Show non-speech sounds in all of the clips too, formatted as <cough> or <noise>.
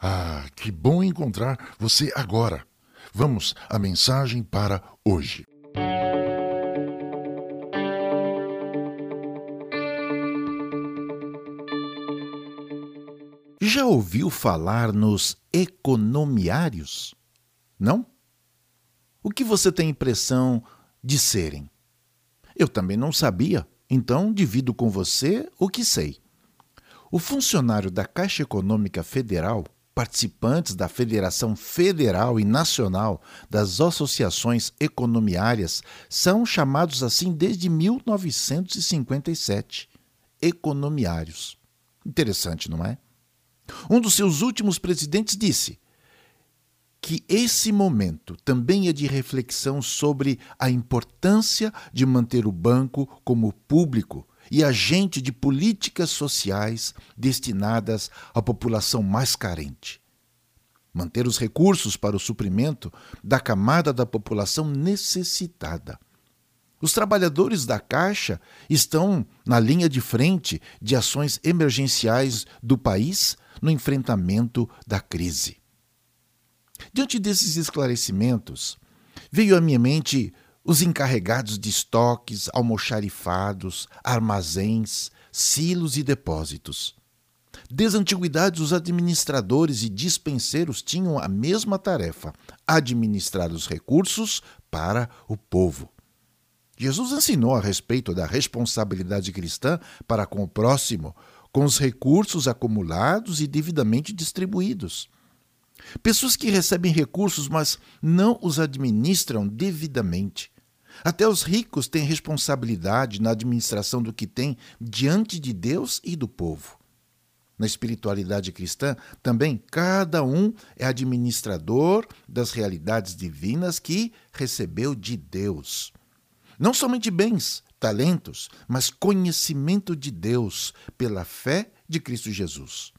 Ah, que bom encontrar você agora. Vamos à mensagem para hoje. Já ouviu falar nos economiários? Não? O que você tem impressão de serem? Eu também não sabia, então divido com você o que sei. O funcionário da Caixa Econômica Federal, participantes da Federação Federal e Nacional das Associações Economiárias, são chamados assim desde 1957. Economiários. Interessante, não é? Um dos seus últimos presidentes disse que esse momento também é de reflexão sobre a importância de manter o banco como público e agente de políticas sociais destinadas à população mais carente. Manter os recursos para o suprimento da camada da população necessitada. Os trabalhadores da Caixa estão na linha de frente de ações emergenciais do país no enfrentamento da crise. Diante desses esclarecimentos, veio à minha mente os encarregados de estoques, almoxarifados, armazéns, silos e depósitos. Desde a antiguidade, os administradores e dispenseiros tinham a mesma tarefa: administrar os recursos para o povo. Jesus ensinou a respeito da responsabilidade cristã para com o próximo, com os recursos acumulados e devidamente distribuídos. Pessoas que recebem recursos, mas não os administram devidamente, até os ricos têm responsabilidade na administração do que têm diante de Deus e do povo. Na espiritualidade cristã, também cada um é administrador das realidades divinas que recebeu de Deus. Não somente bens, talentos, mas conhecimento de Deus pela fé de Cristo Jesus.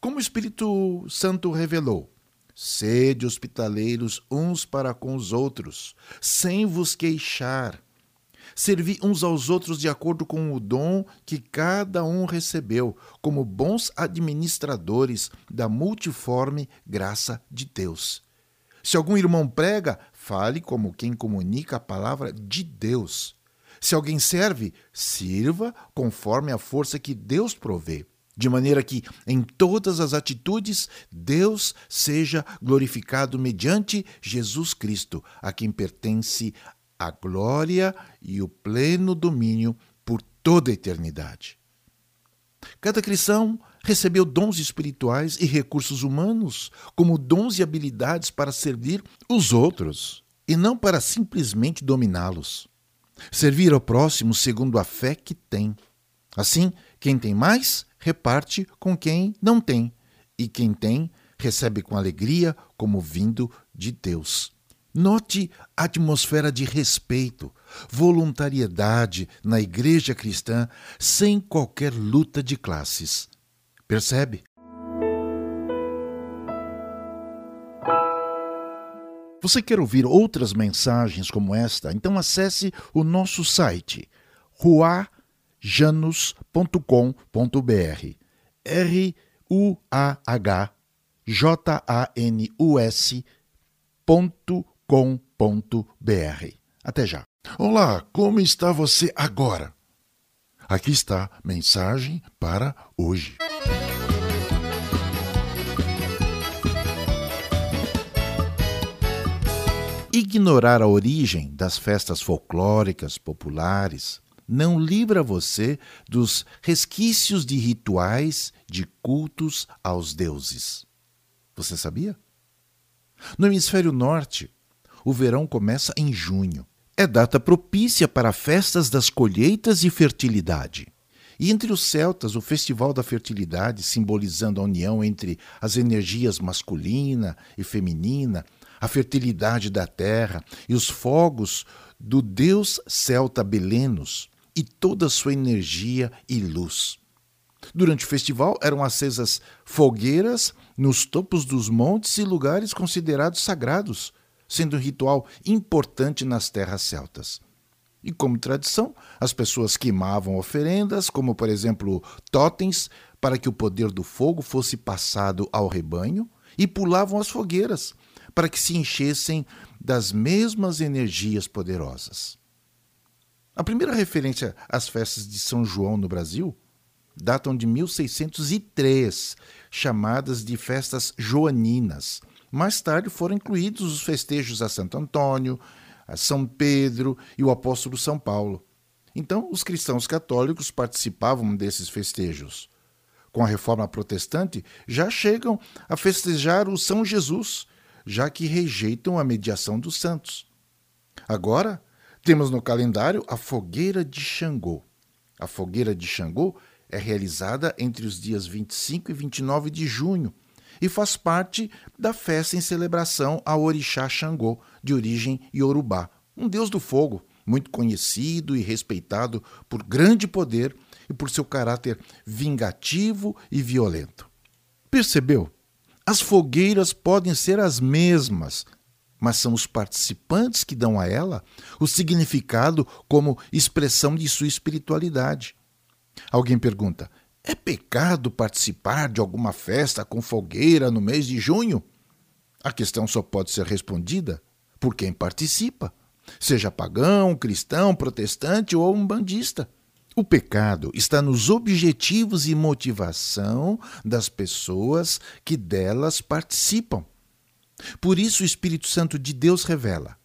Como o Espírito Santo revelou, Sede hospitaleiros uns para com os outros, sem vos queixar. Servi uns aos outros de acordo com o dom que cada um recebeu, como bons administradores da multiforme graça de Deus. Se algum irmão prega, fale como quem comunica a palavra de Deus. Se alguém serve, sirva conforme a força que Deus provê de maneira que em todas as atitudes Deus seja glorificado mediante Jesus Cristo, a quem pertence a glória e o pleno domínio por toda a eternidade. Cada cristão recebeu dons espirituais e recursos humanos, como dons e habilidades para servir os outros e não para simplesmente dominá-los. Servir ao próximo segundo a fé que tem. Assim, quem tem mais, reparte com quem não tem, e quem tem, recebe com alegria, como vindo de Deus. Note a atmosfera de respeito, voluntariedade na igreja cristã, sem qualquer luta de classes. Percebe? Você quer ouvir outras mensagens como esta? Então acesse o nosso site, ruar janus.com.br. R-U-A-H-J-A-N-U-S.com.br. Até já. Olá, como está você agora? Aqui está mensagem para hoje. Ignorar a origem das festas folclóricas populares não livra você dos resquícios de rituais, de cultos aos deuses. Você sabia? No hemisfério norte, o verão começa em junho. É data propícia para festas das colheitas e fertilidade. E entre os celtas, o Festival da Fertilidade, simbolizando a união entre as energias masculina e feminina, a fertilidade da terra e os fogos do deus celta Belenos, e toda a sua energia e luz. Durante o festival eram acesas fogueiras nos topos dos montes e lugares considerados sagrados, sendo um ritual importante nas terras celtas. E como tradição, as pessoas queimavam oferendas, como por exemplo totens, para que o poder do fogo fosse passado ao rebanho e pulavam as fogueiras para que se enchessem das mesmas energias poderosas. A primeira referência às festas de São João no Brasil datam de 1603, chamadas de festas joaninas. Mais tarde foram incluídos os festejos a Santo Antônio, a São Pedro e o apóstolo São Paulo. Então, os cristãos católicos participavam desses festejos. Com a reforma protestante, já chegam a festejar o São Jesus, já que rejeitam a mediação dos santos. Agora, temos no calendário a fogueira de Xangô. A fogueira de Xangô é realizada entre os dias 25 e 29 de junho e faz parte da festa em celebração ao orixá Xangô, de origem iorubá, um deus do fogo, muito conhecido e respeitado por grande poder e por seu caráter vingativo e violento. Percebeu? As fogueiras podem ser as mesmas, mas são os participantes que dão a ela o significado como expressão de sua espiritualidade. Alguém pergunta: é pecado participar de alguma festa com fogueira no mês de junho? A questão só pode ser respondida por quem participa, seja pagão, cristão, protestante ou umbandista. O pecado está nos objetivos e motivação das pessoas que delas participam. Por isso o Espírito Santo de Deus revela: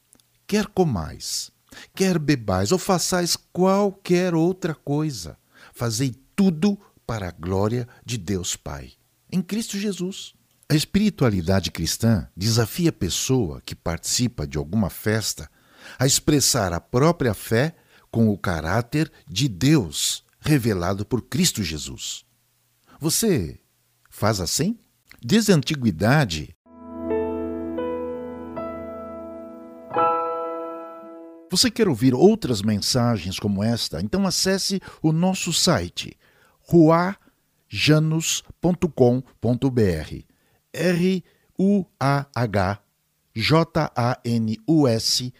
quer comais, quer bebais ou façais qualquer outra coisa, fazei tudo para a glória de Deus Pai, em Cristo Jesus. A espiritualidade cristã desafia a pessoa que participa de alguma festa a expressar a própria fé com o caráter de Deus revelado por Cristo Jesus. Você faz assim? Desde a antiguidade, Você quer ouvir outras mensagens como esta? Então acesse o nosso site ruajanus.com.br. R U A H J A N U S.com.br.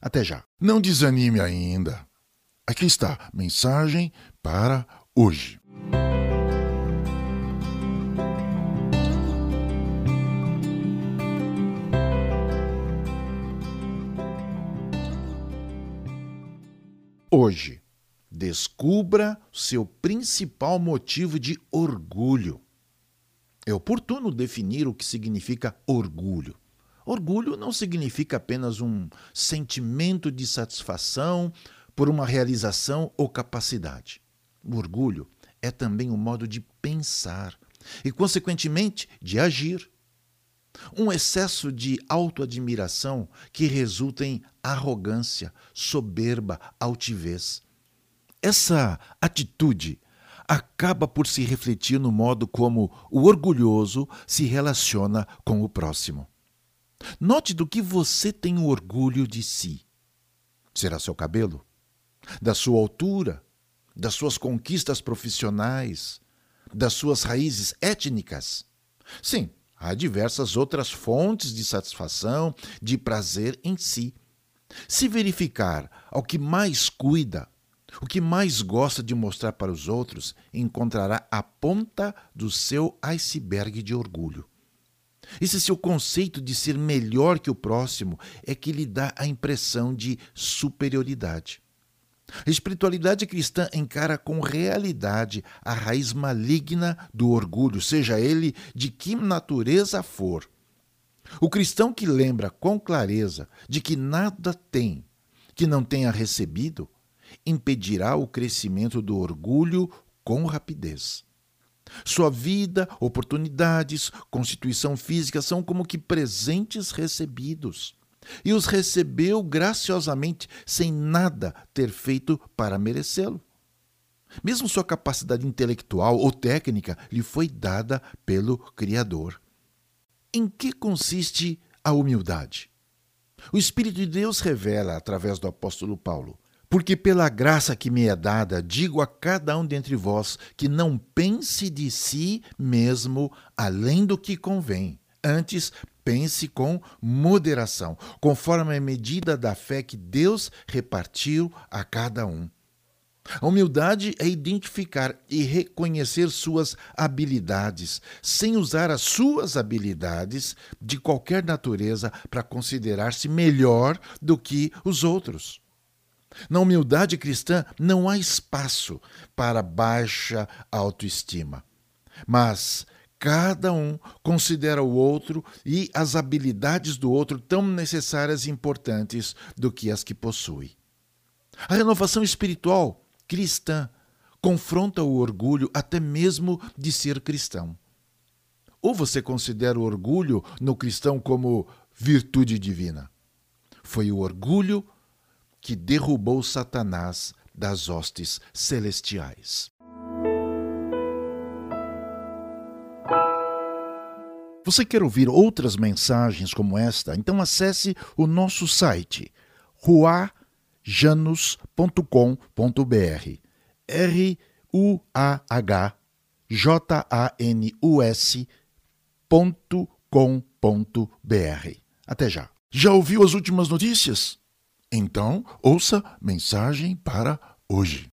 Até já. Não desanime ainda. Aqui está mensagem para hoje. Hoje, descubra seu principal motivo de orgulho. É oportuno definir o que significa orgulho. Orgulho não significa apenas um sentimento de satisfação por uma realização ou capacidade. O orgulho é também um modo de pensar e, consequentemente, de agir. Um excesso de autoadmiração que resulta em arrogância, soberba, altivez. Essa atitude acaba por se refletir no modo como o orgulhoso se relaciona com o próximo. Note do que você tem o orgulho de si. Será seu cabelo? Da sua altura? Das suas conquistas profissionais? Das suas raízes étnicas? Sim, Há diversas outras fontes de satisfação, de prazer em si. Se verificar ao que mais cuida, o que mais gosta de mostrar para os outros, encontrará a ponta do seu iceberg de orgulho. Esse seu conceito de ser melhor que o próximo é que lhe dá a impressão de superioridade. A espiritualidade cristã encara com realidade a raiz maligna do orgulho, seja ele de que natureza for. O cristão que lembra com clareza de que nada tem que não tenha recebido, impedirá o crescimento do orgulho com rapidez. Sua vida, oportunidades, constituição física são como que presentes recebidos e os recebeu graciosamente, sem nada ter feito para merecê-lo. Mesmo sua capacidade intelectual ou técnica lhe foi dada pelo Criador. Em que consiste a humildade? O Espírito de Deus revela através do apóstolo Paulo: Porque pela graça que me é dada, digo a cada um dentre vós que não pense de si mesmo além do que convém. Antes, pense com moderação, conforme a medida da fé que Deus repartiu a cada um. A humildade é identificar e reconhecer suas habilidades, sem usar as suas habilidades de qualquer natureza para considerar-se melhor do que os outros. Na humildade cristã não há espaço para baixa autoestima, mas cada um considera o outro e as habilidades do outro tão necessárias e importantes do que as que possui. A renovação espiritual cristã confronta o orgulho até mesmo de ser cristão. Ou você considera o orgulho no cristão como virtude divina? Foi o orgulho que derrubou Satanás das hostes celestiais. Você quer ouvir outras mensagens como esta? Então acesse o nosso site ruar.com janus.com.br. R-U-A-H-J-A-N-U-S.com.br. Até já. Já ouviu as últimas notícias? Então, ouça mensagem para hoje.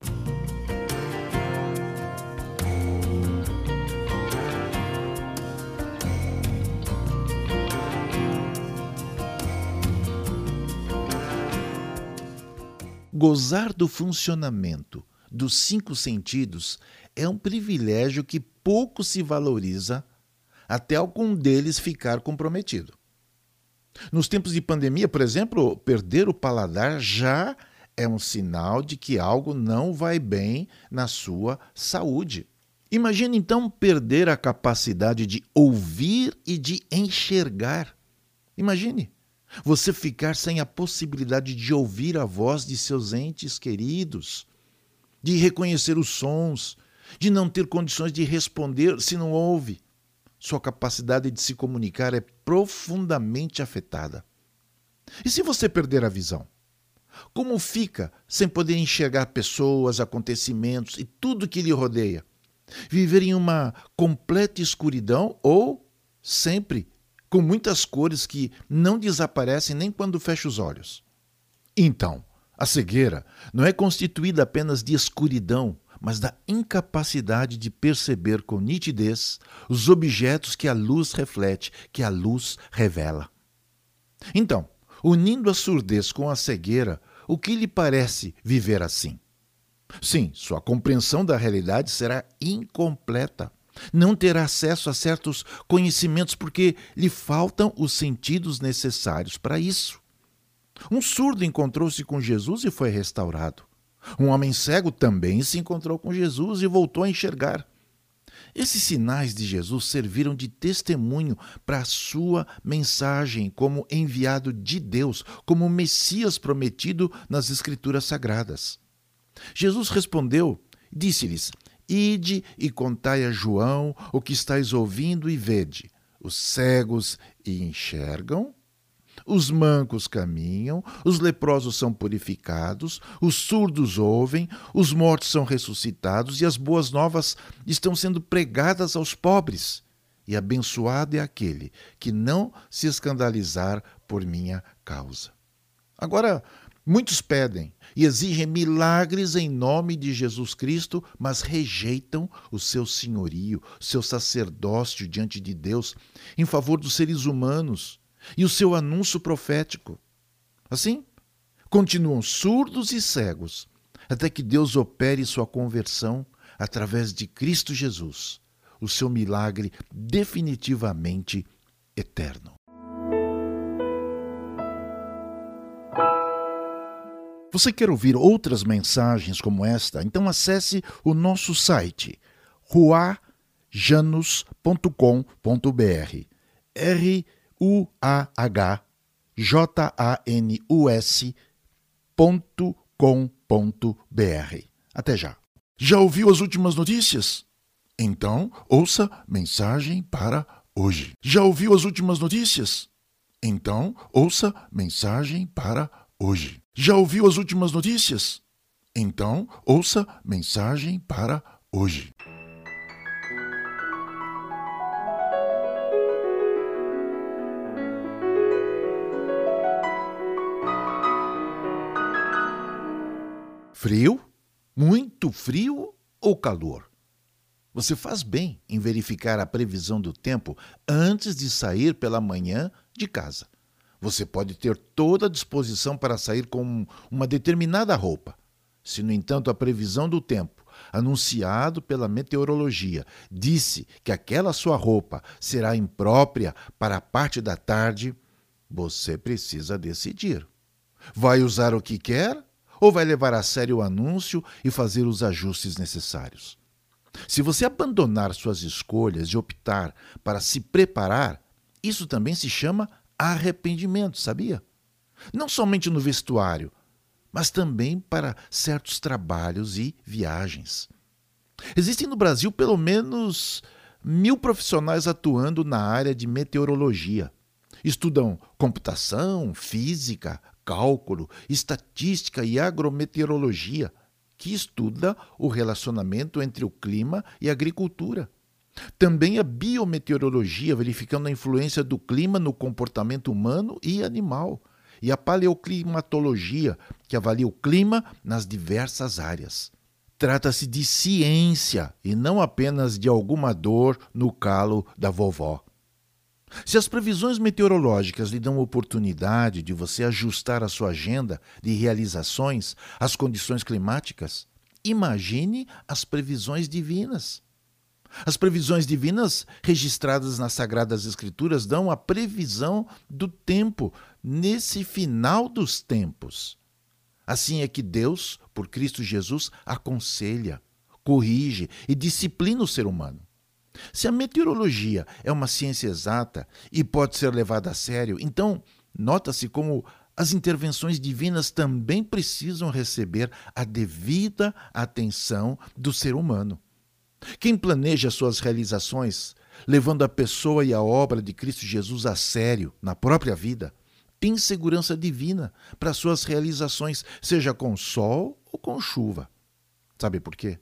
Gozar do funcionamento dos cinco sentidos é um privilégio que pouco se valoriza até algum deles ficar comprometido. Nos tempos de pandemia, por exemplo, perder o paladar já é um sinal de que algo não vai bem na sua saúde. Imagine então perder a capacidade de ouvir e de enxergar. Imagine você ficar sem a possibilidade de ouvir a voz de seus entes queridos, de reconhecer os sons, de não ter condições de responder se não ouve. Sua capacidade de se comunicar é profundamente afetada. E se você perder a visão? Como fica sem poder enxergar pessoas, acontecimentos e tudo que lhe rodeia? Viver em uma completa escuridão ou sempre com muitas cores que não desaparecem nem quando fecha os olhos. Então, a cegueira não é constituída apenas de escuridão, mas da incapacidade de perceber com nitidez os objetos que a luz reflete, que a luz revela. Então, unindo a surdez com a cegueira, o que lhe parece viver assim? Sim, sua compreensão da realidade será incompleta não terá acesso a certos conhecimentos porque lhe faltam os sentidos necessários para isso. Um surdo encontrou-se com Jesus e foi restaurado. Um homem cego também se encontrou com Jesus e voltou a enxergar. Esses sinais de Jesus serviram de testemunho para a sua mensagem como enviado de Deus, como Messias prometido nas Escrituras Sagradas. Jesus respondeu, disse-lhes: Ide e contai a João o que estáis ouvindo e vede. Os cegos e enxergam, os mancos caminham, os leprosos são purificados, os surdos ouvem, os mortos são ressuscitados e as boas novas estão sendo pregadas aos pobres. E abençoado é aquele que não se escandalizar por minha causa. Agora, Muitos pedem e exigem milagres em nome de Jesus Cristo, mas rejeitam o seu senhorio, seu sacerdócio diante de Deus, em favor dos seres humanos e o seu anúncio profético. Assim, continuam surdos e cegos, até que Deus opere sua conversão através de Cristo Jesus, o seu milagre definitivamente eterno. Você quer ouvir outras mensagens como esta? Então acesse o nosso site ruajanus.com.br. R U A H J A N U S.com.br. Até já. Já ouviu as últimas notícias? Então, ouça mensagem para hoje. Já ouviu as últimas notícias? Então, ouça mensagem para hoje. Já ouviu as últimas notícias? Então, ouça mensagem para hoje. Frio? muito frio ou calor? Você faz bem em verificar a previsão do tempo antes de sair pela manhã de casa. Você pode ter toda a disposição para sair com uma determinada roupa. Se, no entanto, a previsão do tempo, anunciado pela meteorologia, disse que aquela sua roupa será imprópria para a parte da tarde, você precisa decidir. Vai usar o que quer ou vai levar a sério o anúncio e fazer os ajustes necessários? Se você abandonar suas escolhas e optar para se preparar, isso também se chama arrependimento, sabia? Não somente no vestuário, mas também para certos trabalhos e viagens. Existem no Brasil pelo menos mil profissionais atuando na área de meteorologia. Estudam computação, física, cálculo, estatística e agrometeorologia que estuda o relacionamento entre o clima e a agricultura. Também a biometeorologia, verificando a influência do clima no comportamento humano e animal. E a paleoclimatologia, que avalia o clima nas diversas áreas. Trata-se de ciência e não apenas de alguma dor no calo da vovó. Se as previsões meteorológicas lhe dão oportunidade de você ajustar a sua agenda de realizações às condições climáticas, imagine as previsões divinas. As previsões divinas registradas nas Sagradas Escrituras dão a previsão do tempo nesse final dos tempos. Assim é que Deus, por Cristo Jesus, aconselha, corrige e disciplina o ser humano. Se a meteorologia é uma ciência exata e pode ser levada a sério, então nota-se como as intervenções divinas também precisam receber a devida atenção do ser humano. Quem planeja suas realizações, levando a pessoa e a obra de Cristo Jesus a sério na própria vida, tem segurança divina para suas realizações, seja com sol ou com chuva. Sabe por quê?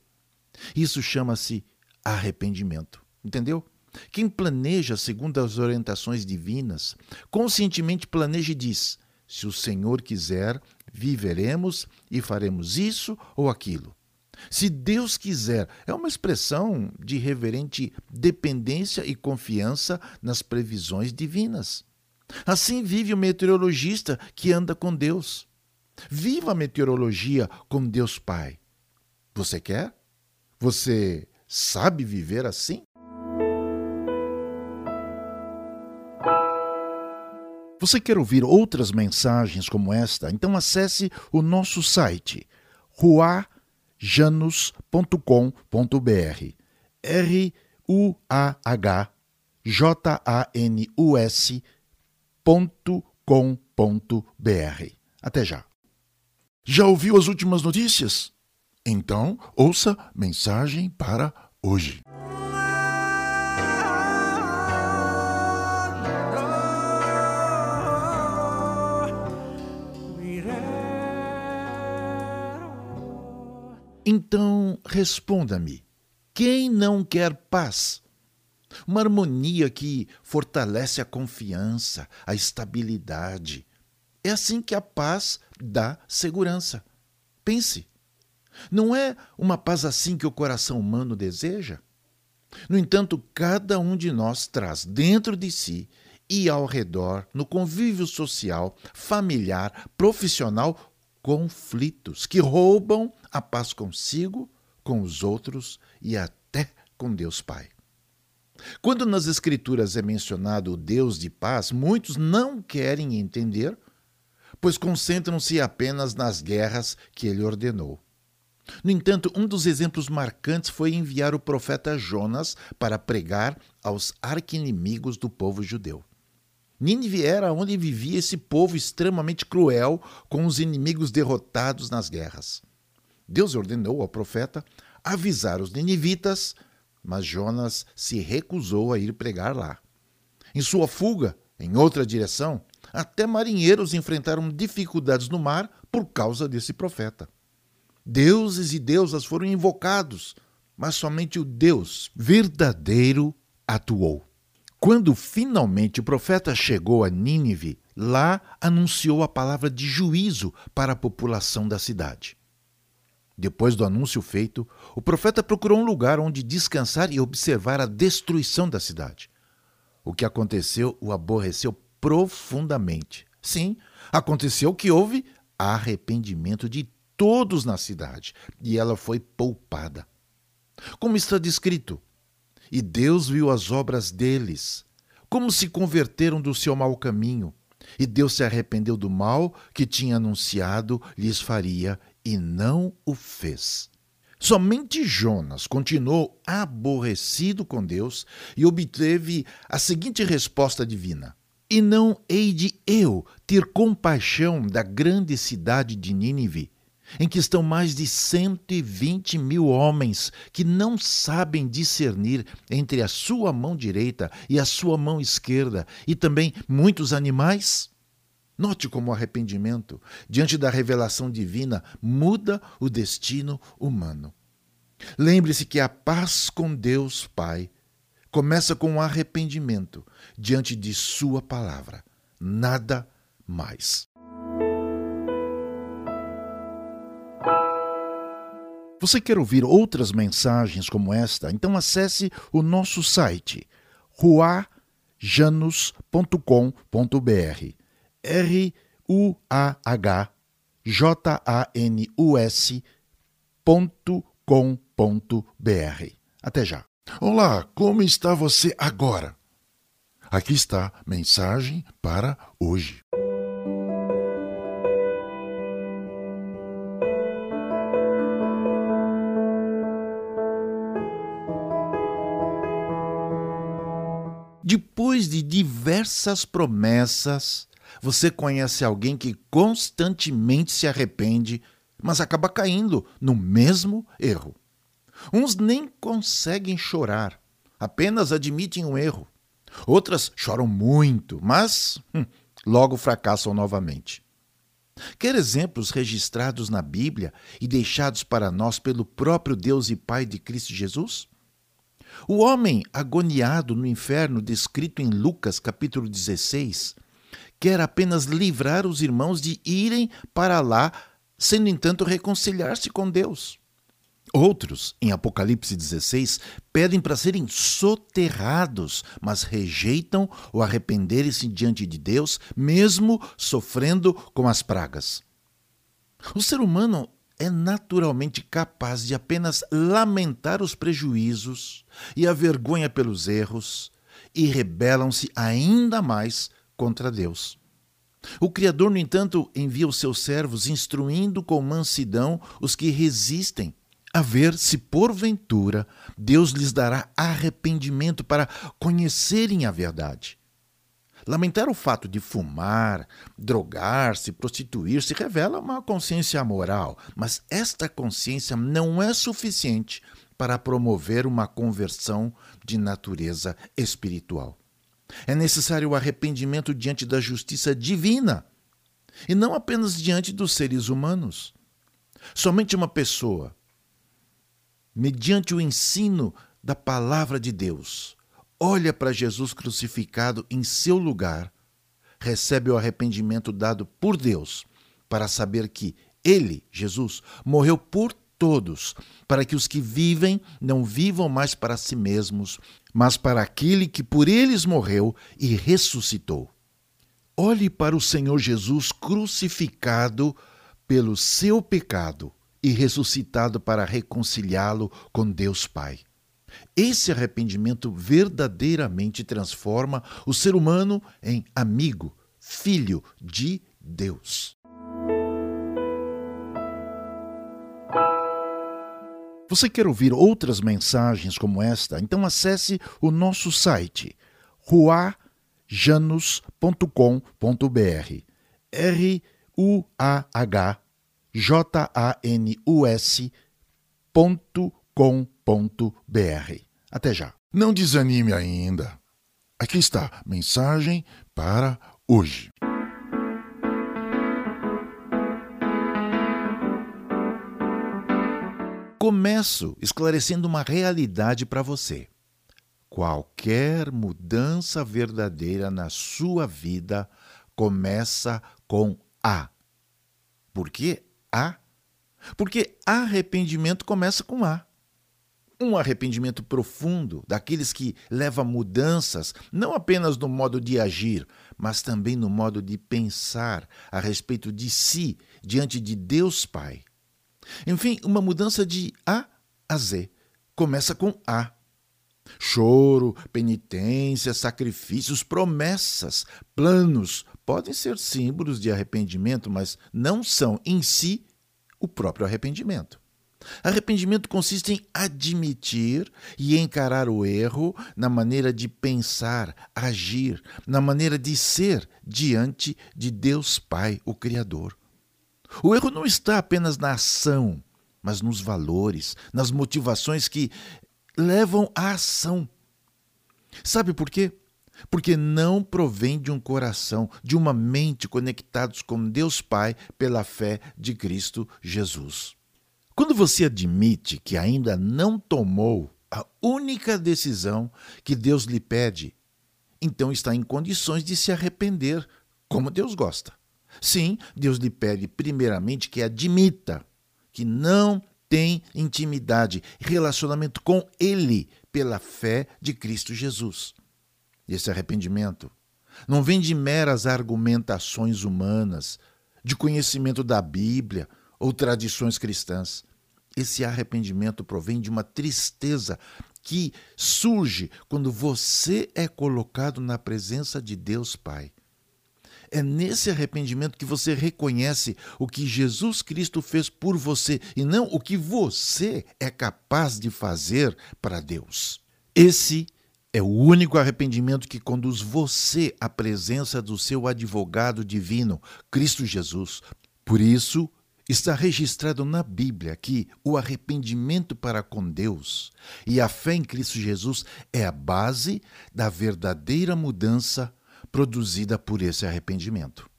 Isso chama-se arrependimento. Entendeu? Quem planeja segundo as orientações divinas, conscientemente planeja e diz: se o Senhor quiser, viveremos e faremos isso ou aquilo. Se Deus quiser, é uma expressão de reverente dependência e confiança nas previsões divinas. Assim vive o meteorologista que anda com Deus. Viva a meteorologia com Deus Pai. Você quer? Você sabe viver assim? Você quer ouvir outras mensagens como esta? Então acesse o nosso site ruajanus.com.br. R U A H J A N U S.com.br. Até já. Já ouviu as últimas notícias? Então, ouça mensagem para hoje. Então, responda-me: quem não quer paz? Uma harmonia que fortalece a confiança, a estabilidade. É assim que a paz dá segurança. Pense. Não é uma paz assim que o coração humano deseja? No entanto, cada um de nós traz dentro de si e ao redor, no convívio social, familiar, profissional, conflitos que roubam a paz consigo, com os outros e até com Deus Pai. Quando nas Escrituras é mencionado o Deus de paz, muitos não querem entender, pois concentram-se apenas nas guerras que ele ordenou. No entanto, um dos exemplos marcantes foi enviar o profeta Jonas para pregar aos arquinimigos do povo judeu. Nínive era onde vivia esse povo extremamente cruel com os inimigos derrotados nas guerras. Deus ordenou ao profeta avisar os ninivitas, mas Jonas se recusou a ir pregar lá. Em sua fuga, em outra direção, até marinheiros enfrentaram dificuldades no mar por causa desse profeta. Deuses e deusas foram invocados, mas somente o Deus verdadeiro atuou. Quando finalmente o profeta chegou a Nínive, lá anunciou a palavra de juízo para a população da cidade. Depois do anúncio feito, o profeta procurou um lugar onde descansar e observar a destruição da cidade. O que aconteceu o aborreceu profundamente. Sim, aconteceu que houve arrependimento de todos na cidade e ela foi poupada. Como está descrito, e Deus viu as obras deles, como se converteram do seu mau caminho, e Deus se arrependeu do mal que tinha anunciado lhes faria e não o fez. Somente Jonas continuou aborrecido com Deus e obteve a seguinte resposta divina: E não hei de eu ter compaixão da grande cidade de Nínive, em que estão mais de 120 mil homens que não sabem discernir entre a sua mão direita e a sua mão esquerda, e também muitos animais? Note como o arrependimento, diante da revelação divina, muda o destino humano. Lembre-se que a paz com Deus Pai começa com o arrependimento diante de Sua palavra. Nada mais. Você quer ouvir outras mensagens como esta? Então acesse o nosso site ruajanus.com.br. R-U-A-H-J-A-N-U-S.com.br. Até já. Olá, como está você agora? Aqui está mensagem para hoje. Depois de diversas promessas, você conhece alguém que constantemente se arrepende, mas acaba caindo no mesmo erro. Uns nem conseguem chorar, apenas admitem um erro. Outras choram muito, mas hum, logo fracassam novamente. Quer exemplos registrados na Bíblia e deixados para nós pelo próprio Deus e Pai de Cristo Jesus? O homem agoniado no inferno, descrito em Lucas capítulo 16, quer apenas livrar os irmãos de irem para lá, sem, no entanto, reconciliar-se com Deus. Outros, em Apocalipse 16, pedem para serem soterrados, mas rejeitam o arrepender-se diante de Deus, mesmo sofrendo com as pragas. O ser humano é naturalmente capaz de apenas lamentar os prejuízos e a vergonha pelos erros e rebelam-se ainda mais contra Deus. O Criador, no entanto, envia os seus servos instruindo com mansidão os que resistem, a ver se porventura Deus lhes dará arrependimento para conhecerem a verdade. Lamentar o fato de fumar, drogar-se, prostituir-se revela uma consciência moral, mas esta consciência não é suficiente para promover uma conversão de natureza espiritual. É necessário o arrependimento diante da justiça divina e não apenas diante dos seres humanos. Somente uma pessoa, mediante o ensino da palavra de Deus, olha para Jesus crucificado em seu lugar, recebe o arrependimento dado por Deus, para saber que ele, Jesus, morreu por todos, para que os que vivem não vivam mais para si mesmos, mas para aquele que por eles morreu e ressuscitou. Olhe para o Senhor Jesus crucificado pelo seu pecado e ressuscitado para reconciliá-lo com Deus Pai. Esse arrependimento verdadeiramente transforma o ser humano em amigo, filho de Deus. Você quer ouvir outras mensagens como esta? Então acesse o nosso site ruajanus.com.br. R U A H J A N U S.com.br até já. Não desanime ainda. Aqui está mensagem para hoje. Começo esclarecendo uma realidade para você. Qualquer mudança verdadeira na sua vida começa com A. Por que A? Porque arrependimento começa com A. Um arrependimento profundo, daqueles que leva mudanças, não apenas no modo de agir, mas também no modo de pensar a respeito de si diante de Deus Pai. Enfim, uma mudança de A a Z. Começa com A. Choro, penitência, sacrifícios, promessas, planos podem ser símbolos de arrependimento, mas não são em si o próprio arrependimento. Arrependimento consiste em admitir e encarar o erro na maneira de pensar, agir, na maneira de ser diante de Deus Pai, o Criador. O erro não está apenas na ação, mas nos valores, nas motivações que levam à ação. Sabe por quê? Porque não provém de um coração, de uma mente conectados com Deus Pai pela fé de Cristo Jesus. Quando você admite que ainda não tomou a única decisão que Deus lhe pede, então está em condições de se arrepender, como Deus gosta. Sim, Deus lhe pede primeiramente que admita que não tem intimidade, relacionamento com Ele pela fé de Cristo Jesus. Esse arrependimento não vem de meras argumentações humanas, de conhecimento da Bíblia ou tradições cristãs. Esse arrependimento provém de uma tristeza que surge quando você é colocado na presença de Deus Pai. É nesse arrependimento que você reconhece o que Jesus Cristo fez por você e não o que você é capaz de fazer para Deus. Esse é o único arrependimento que conduz você à presença do seu advogado divino, Cristo Jesus. Por isso, Está registrado na Bíblia que o arrependimento para com Deus e a fé em Cristo Jesus é a base da verdadeira mudança produzida por esse arrependimento.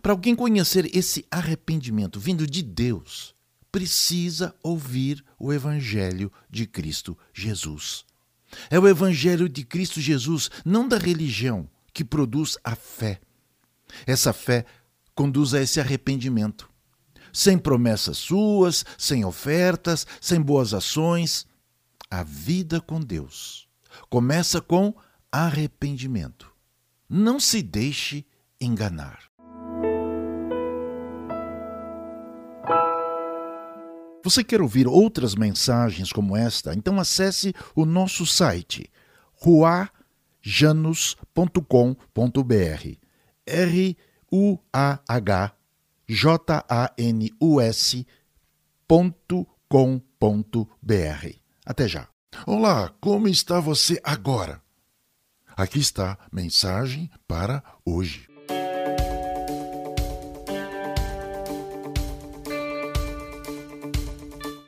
Para alguém conhecer esse arrependimento vindo de Deus, precisa ouvir o Evangelho de Cristo Jesus. É o Evangelho de Cristo Jesus, não da religião, que produz a fé. Essa fé conduz a esse arrependimento sem promessas suas, sem ofertas, sem boas ações. A vida com Deus começa com arrependimento. Não se deixe enganar. Você quer ouvir outras mensagens como esta? Então acesse o nosso site ruajanus.com.br. R U A H janus.com.br. Até já. Olá, como está você agora? Aqui está mensagem para hoje.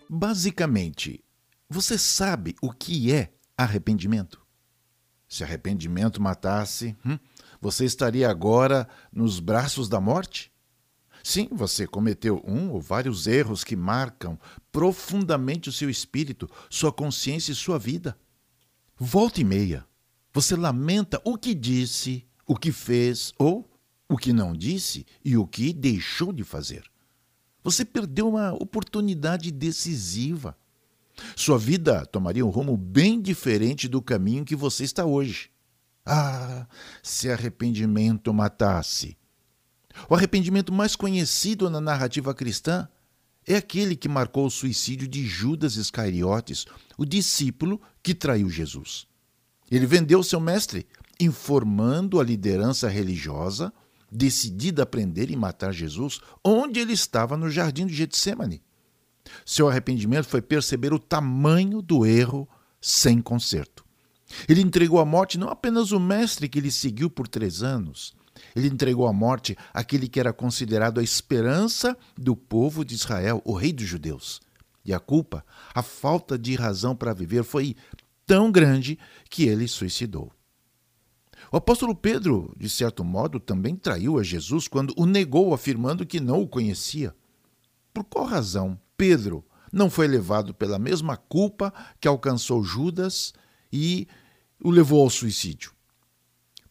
Basicamente, você sabe o que é arrependimento? Se arrependimento matasse, hum, você estaria agora nos braços da morte? Sim, você cometeu um ou vários erros que marcam profundamente o seu espírito, sua consciência e sua vida. Volta e meia, você lamenta o que disse, o que fez ou o que não disse e o que deixou de fazer. Você perdeu uma oportunidade decisiva. Sua vida tomaria um rumo bem diferente do caminho que você está hoje. Ah, se arrependimento matasse! O arrependimento mais conhecido na narrativa cristã é aquele que marcou o suicídio de Judas Iscariotes, o discípulo que traiu Jesus. Ele vendeu seu mestre, informando a liderança religiosa, decidida a prender e matar Jesus, onde ele estava no jardim de Getsemane. Seu arrependimento foi perceber o tamanho do erro sem conserto. Ele entregou à morte não apenas o mestre que lhe seguiu por três anos, ele entregou à morte aquele que era considerado a esperança do povo de Israel, o rei dos judeus. E a culpa, a falta de razão para viver, foi tão grande que ele suicidou. O apóstolo Pedro, de certo modo, também traiu a Jesus quando o negou, afirmando que não o conhecia. Por qual razão Pedro não foi levado pela mesma culpa que alcançou Judas e o levou ao suicídio?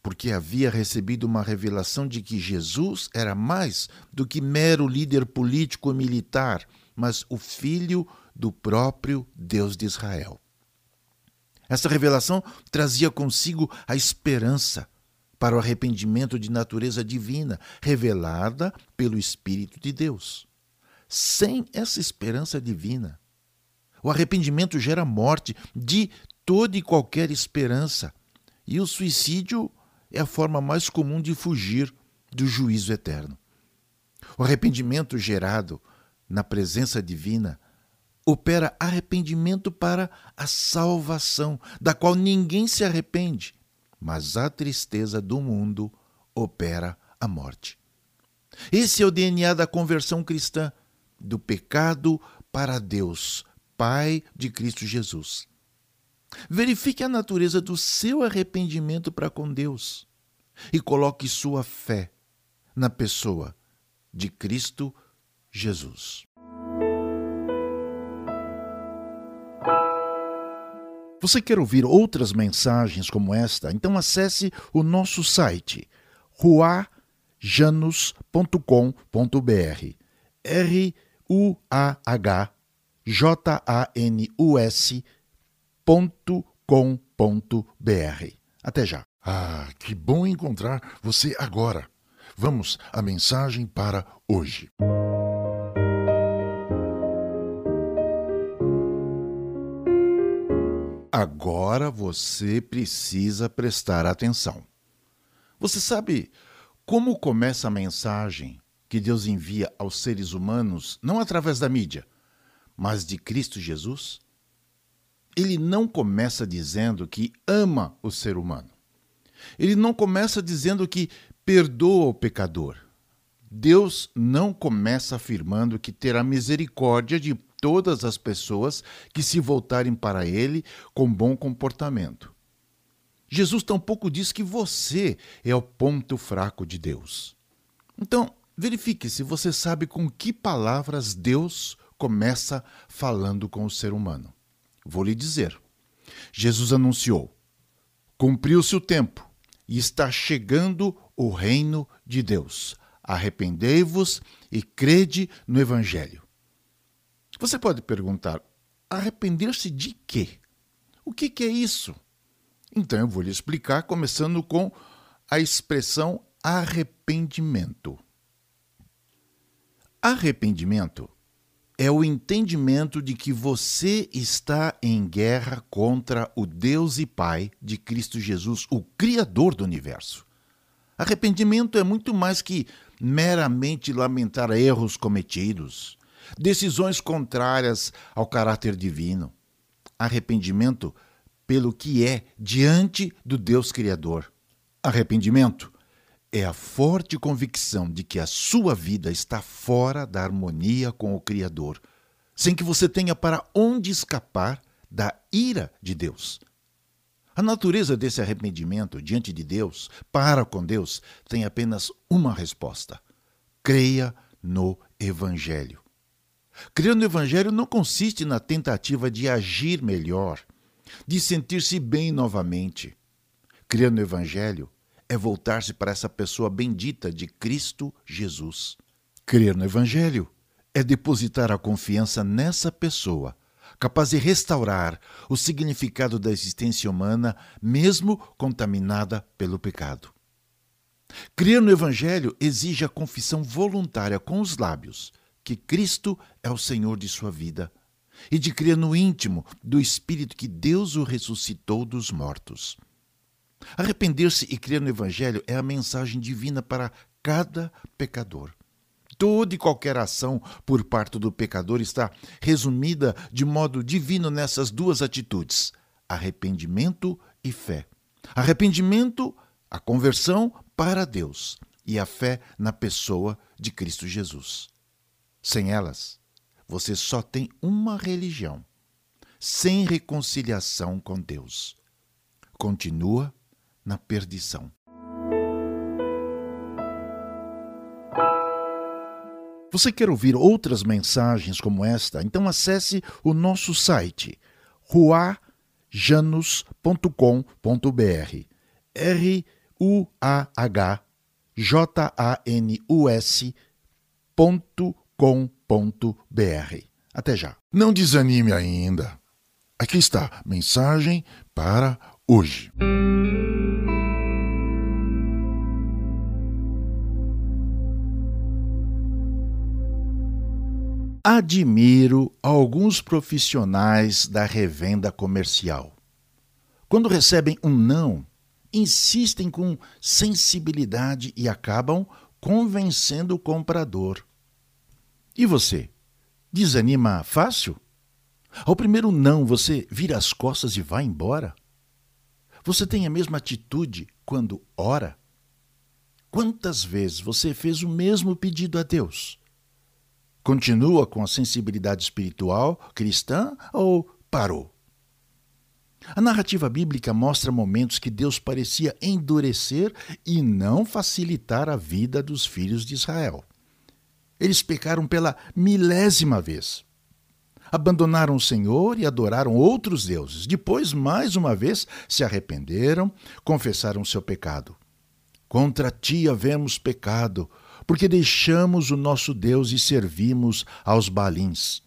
porque havia recebido uma revelação de que Jesus era mais do que mero líder político e militar, mas o Filho do próprio Deus de Israel. Essa revelação trazia consigo a esperança para o arrependimento de natureza divina, revelada pelo Espírito de Deus. Sem essa esperança divina, o arrependimento gera morte de toda e qualquer esperança, e o suicídio é a forma mais comum de fugir do juízo eterno. O arrependimento gerado na presença divina opera arrependimento para a salvação, da qual ninguém se arrepende, mas a tristeza do mundo opera a morte. Esse é o DNA da conversão cristã, do pecado para Deus, Pai de Cristo Jesus. Verifique a natureza do seu arrependimento para com Deus e coloque sua fé na pessoa de Cristo Jesus. Você quer ouvir outras mensagens como esta? Então acesse o nosso site ruajanus.com.br. R U A H J A N U S.com.br. Até já. Ah, que bom encontrar você agora. Vamos à mensagem para hoje. Agora você precisa prestar atenção. Você sabe como começa a mensagem que Deus envia aos seres humanos, não através da mídia, mas de Cristo Jesus? Ele não começa dizendo que ama o ser humano. Ele não começa dizendo que perdoa o pecador. Deus não começa afirmando que terá misericórdia de todas as pessoas que se voltarem para Ele com bom comportamento. Jesus tampouco diz que você é o ponto fraco de Deus. Então, verifique se você sabe com que palavras Deus começa falando com o ser humano. Vou lhe dizer. Jesus anunciou: Cumpriu-se o tempo e está chegando o reino de Deus. Arrependei-vos e crede no Evangelho. Você pode perguntar: arrepender-se de quê? O que, que é isso? Então eu vou lhe explicar, começando com a expressão arrependimento. Arrependimento é o entendimento de que você está em guerra contra o Deus e Pai de Cristo Jesus, o Criador do universo. Arrependimento é muito mais que meramente lamentar erros cometidos, decisões contrárias ao caráter divino. Arrependimento pelo que é diante do Deus Criador. Arrependimento é a forte convicção de que a sua vida está fora da harmonia com o Criador, sem que você tenha para onde escapar da ira de Deus. A natureza desse arrependimento diante de Deus, para com Deus, tem apenas uma resposta: creia no Evangelho. Crer no Evangelho não consiste na tentativa de agir melhor, de sentir-se bem novamente. Crer no Evangelho é voltar-se para essa pessoa bendita de Cristo Jesus. Crer no Evangelho é depositar a confiança nessa pessoa, capaz de restaurar o significado da existência humana, mesmo contaminada pelo pecado. Crer no Evangelho exige a confissão voluntária com os lábios que Cristo é o Senhor de sua vida e de crer no íntimo do Espírito que Deus o ressuscitou dos mortos. Arrepender-se e crer no Evangelho é a mensagem divina para cada pecador. Toda e qualquer ação por parte do pecador está resumida de modo divino nessas duas atitudes: arrependimento e fé. Arrependimento, a conversão para Deus, e a fé na pessoa de Cristo Jesus. Sem elas, você só tem uma religião, sem reconciliação com Deus. Continua na perdição. Você quer ouvir outras mensagens como esta? Então acesse o nosso site ruajanus.com.br. R U A H J A N U S.com.br. Até já. Não desanime ainda. Aqui está, mensagem para hoje. Admiro alguns profissionais da revenda comercial. Quando recebem um não, insistem com sensibilidade e acabam convencendo o comprador. E você? Desanima fácil? Ao primeiro não, você vira as costas e vai embora? Você tem a mesma atitude quando ora? Quantas vezes você fez o mesmo pedido a Deus? Continua com a sensibilidade espiritual cristã ou parou? A narrativa bíblica mostra momentos que Deus parecia endurecer e não facilitar a vida dos filhos de Israel. Eles pecaram pela milésima vez. Abandonaram o Senhor e adoraram outros deuses. Depois, mais uma vez, se arrependeram, confessaram seu pecado. Contra ti havemos pecado, porque deixamos o nosso Deus e servimos aos balins.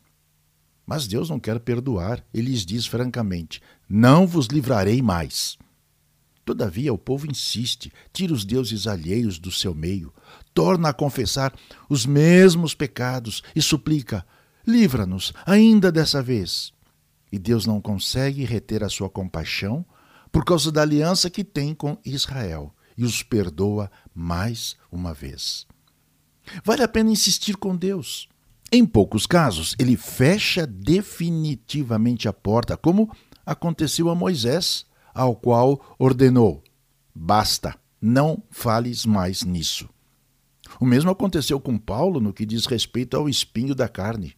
Mas Deus não quer perdoar, ele lhes diz francamente: Não vos livrarei mais. Todavia o povo insiste, tira os deuses alheios do seu meio, torna a confessar os mesmos pecados e suplica: Livra-nos ainda dessa vez. E Deus não consegue reter a sua compaixão por causa da aliança que tem com Israel e os perdoa mais uma vez. Vale a pena insistir com Deus. Em poucos casos, ele fecha definitivamente a porta, como aconteceu a Moisés, ao qual ordenou: basta, não fales mais nisso. O mesmo aconteceu com Paulo no que diz respeito ao espinho da carne.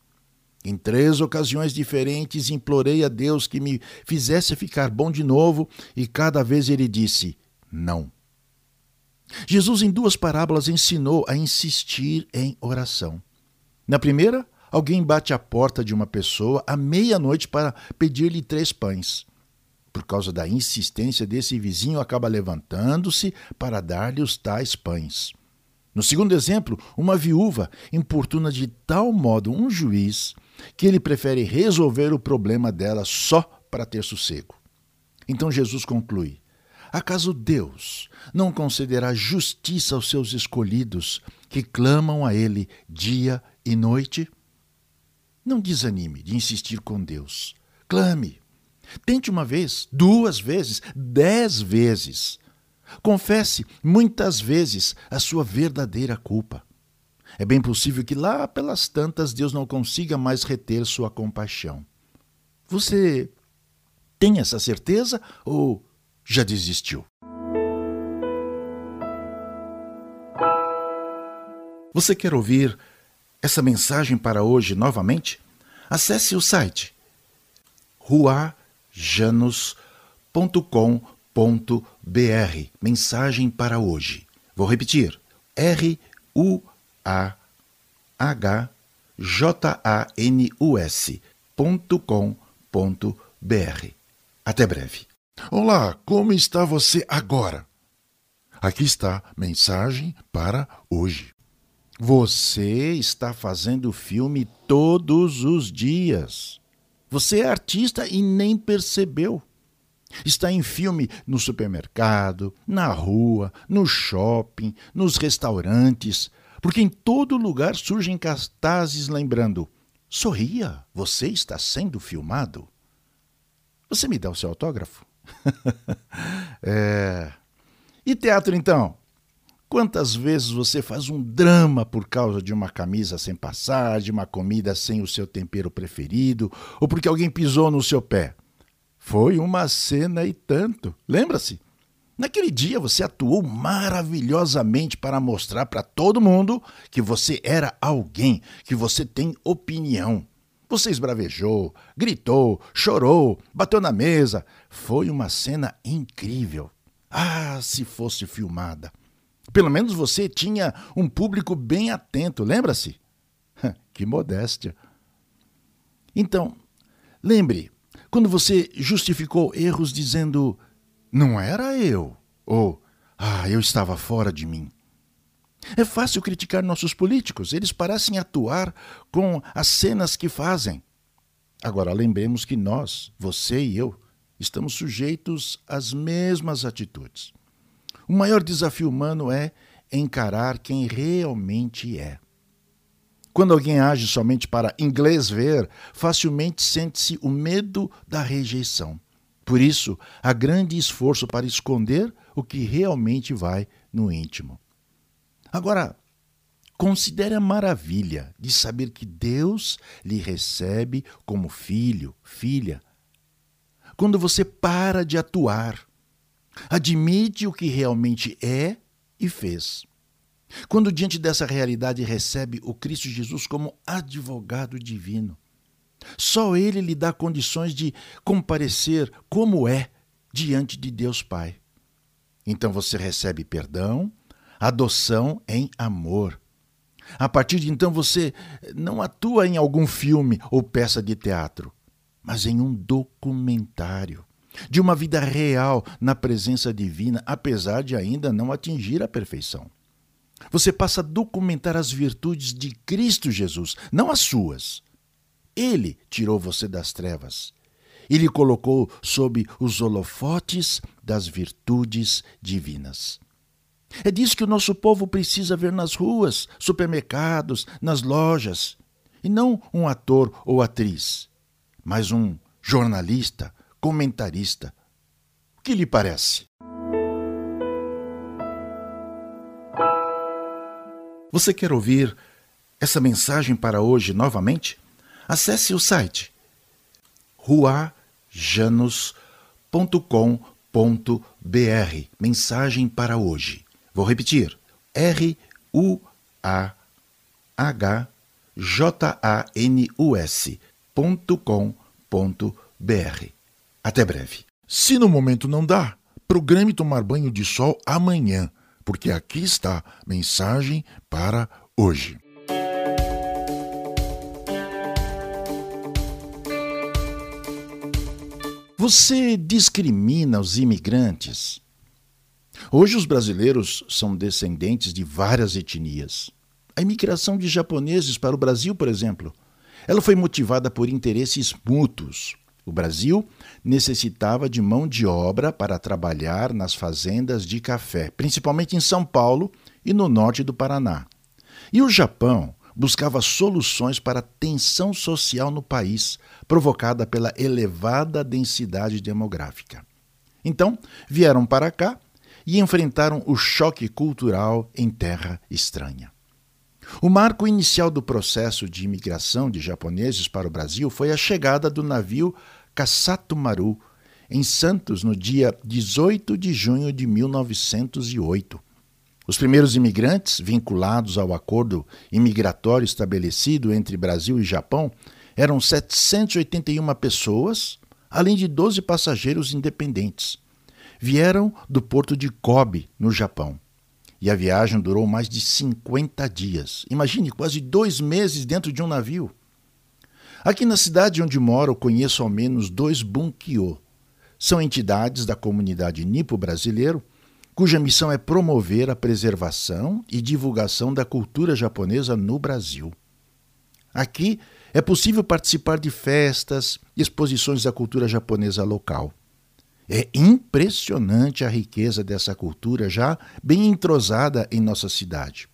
Em três ocasiões diferentes implorei a Deus que me fizesse ficar bom de novo, e cada vez ele disse: não. Jesus, em duas parábolas, ensinou a insistir em oração. Na primeira, alguém bate à porta de uma pessoa à meia-noite para pedir-lhe três pães. Por causa da insistência desse vizinho, acaba levantando-se para dar-lhe os tais pães. No segundo exemplo, uma viúva importuna de tal modo um juiz que ele prefere resolver o problema dela só para ter sossego. Então Jesus conclui: Acaso Deus não concederá justiça aos seus escolhidos que clamam a Ele dia e noite? Não desanime de insistir com Deus. Clame. Tente uma vez, duas vezes, dez vezes. Confesse muitas vezes a sua verdadeira culpa. É bem possível que lá pelas tantas Deus não consiga mais reter sua compaixão. Você tem essa certeza ou já desistiu? Você quer ouvir essa mensagem para hoje novamente, acesse o site ruajanos.com.br. Mensagem para hoje. Vou repetir: R U A H J A N U S.com.br. Até breve. Olá, como está você agora? Aqui está mensagem para hoje. Você está fazendo filme todos os dias. Você é artista e nem percebeu. Está em filme no supermercado, na rua, no shopping, nos restaurantes, porque em todo lugar surgem cartazes lembrando: sorria, você está sendo filmado. Você me dá o seu autógrafo? <laughs> é. E teatro então? Quantas vezes você faz um drama por causa de uma camisa sem passar, de uma comida sem o seu tempero preferido, ou porque alguém pisou no seu pé? Foi uma cena e tanto. Lembra-se? Naquele dia você atuou maravilhosamente para mostrar para todo mundo que você era alguém, que você tem opinião. Você esbravejou, gritou, chorou, bateu na mesa. Foi uma cena incrível. Ah, se fosse filmada! Pelo menos você tinha um público bem atento, lembra-se? <laughs> que modéstia. Então, lembre, quando você justificou erros dizendo não era eu, ou ah, eu estava fora de mim. É fácil criticar nossos políticos, eles parecem atuar com as cenas que fazem. Agora, lembremos que nós, você e eu, estamos sujeitos às mesmas atitudes. O maior desafio humano é encarar quem realmente é. Quando alguém age somente para inglês ver, facilmente sente-se o medo da rejeição. Por isso, há grande esforço para esconder o que realmente vai no íntimo. Agora, considere a maravilha de saber que Deus lhe recebe como filho, filha. Quando você para de atuar, admite o que realmente é e fez. Quando, diante dessa realidade, recebe o Cristo Jesus como advogado divino, só ele lhe dá condições de comparecer como é diante de Deus Pai. Então você recebe perdão, adoção em amor. A partir de então você não atua em algum filme ou peça de teatro, mas em um documentário de uma vida real na presença divina, apesar de ainda não atingir a perfeição. Você passa a documentar as virtudes de Cristo Jesus, não as suas. Ele tirou você das trevas e lhe colocou sob os holofotes das virtudes divinas. É disso que o nosso povo precisa ver nas ruas, supermercados, nas lojas. E não um ator ou atriz, mas um jornalista, comentarista. O que lhe parece? Você quer ouvir essa mensagem para hoje novamente? Acesse o site ruajanos.com.br. Mensagem para hoje. Vou repetir: R U A H J A N U S.com.br. Até breve. Se no momento não dá, programe tomar banho de sol amanhã porque aqui está mensagem para hoje. Você discrimina os imigrantes? Hoje os brasileiros são descendentes de várias etnias. A imigração de japoneses para o Brasil, por exemplo, ela foi motivada por interesses mútuos. O Brasil necessitava de mão de obra para trabalhar nas fazendas de café, principalmente em São Paulo e no norte do Paraná. E o Japão buscava soluções para a tensão social no país, provocada pela elevada densidade demográfica. Então, vieram para cá e enfrentaram o choque cultural em terra estranha. O marco inicial do processo de imigração de japoneses para o Brasil foi a chegada do navio Maru, em Santos, no dia 18 de junho de 1908. Os primeiros imigrantes vinculados ao acordo imigratório estabelecido entre Brasil e Japão eram 781 pessoas, além de 12 passageiros independentes. Vieram do porto de Kobe, no Japão e a viagem durou mais de 50 dias. Imagine, quase dois meses dentro de um navio. Aqui na cidade onde moro, conheço ao menos dois Bunkyo. São entidades da comunidade nipo-brasileiro, cuja missão é promover a preservação e divulgação da cultura japonesa no Brasil. Aqui é possível participar de festas e exposições da cultura japonesa local. É impressionante a riqueza dessa cultura já bem entrosada em nossa cidade.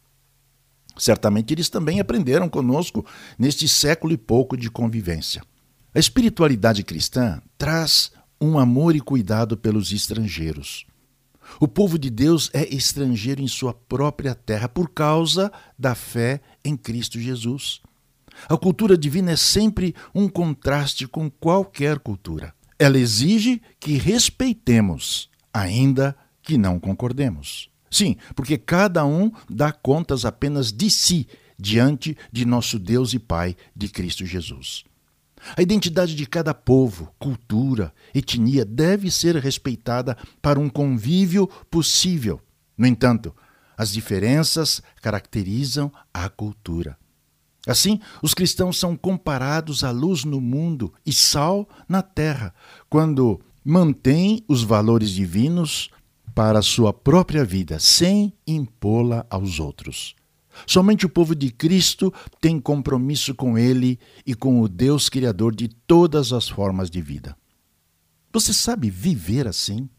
Certamente eles também aprenderam conosco neste século e pouco de convivência. A espiritualidade cristã traz um amor e cuidado pelos estrangeiros. O povo de Deus é estrangeiro em sua própria terra por causa da fé em Cristo Jesus. A cultura divina é sempre um contraste com qualquer cultura ela exige que respeitemos, ainda que não concordemos. Sim, porque cada um dá contas apenas de si diante de nosso Deus e Pai de Cristo Jesus. A identidade de cada povo, cultura, etnia deve ser respeitada para um convívio possível. No entanto, as diferenças caracterizam a cultura. Assim, os cristãos são comparados à luz no mundo e sal na terra, quando mantêm os valores divinos para a sua própria vida, sem impô-la aos outros. Somente o povo de Cristo tem compromisso com Ele e com o Deus Criador de todas as formas de vida. Você sabe viver assim?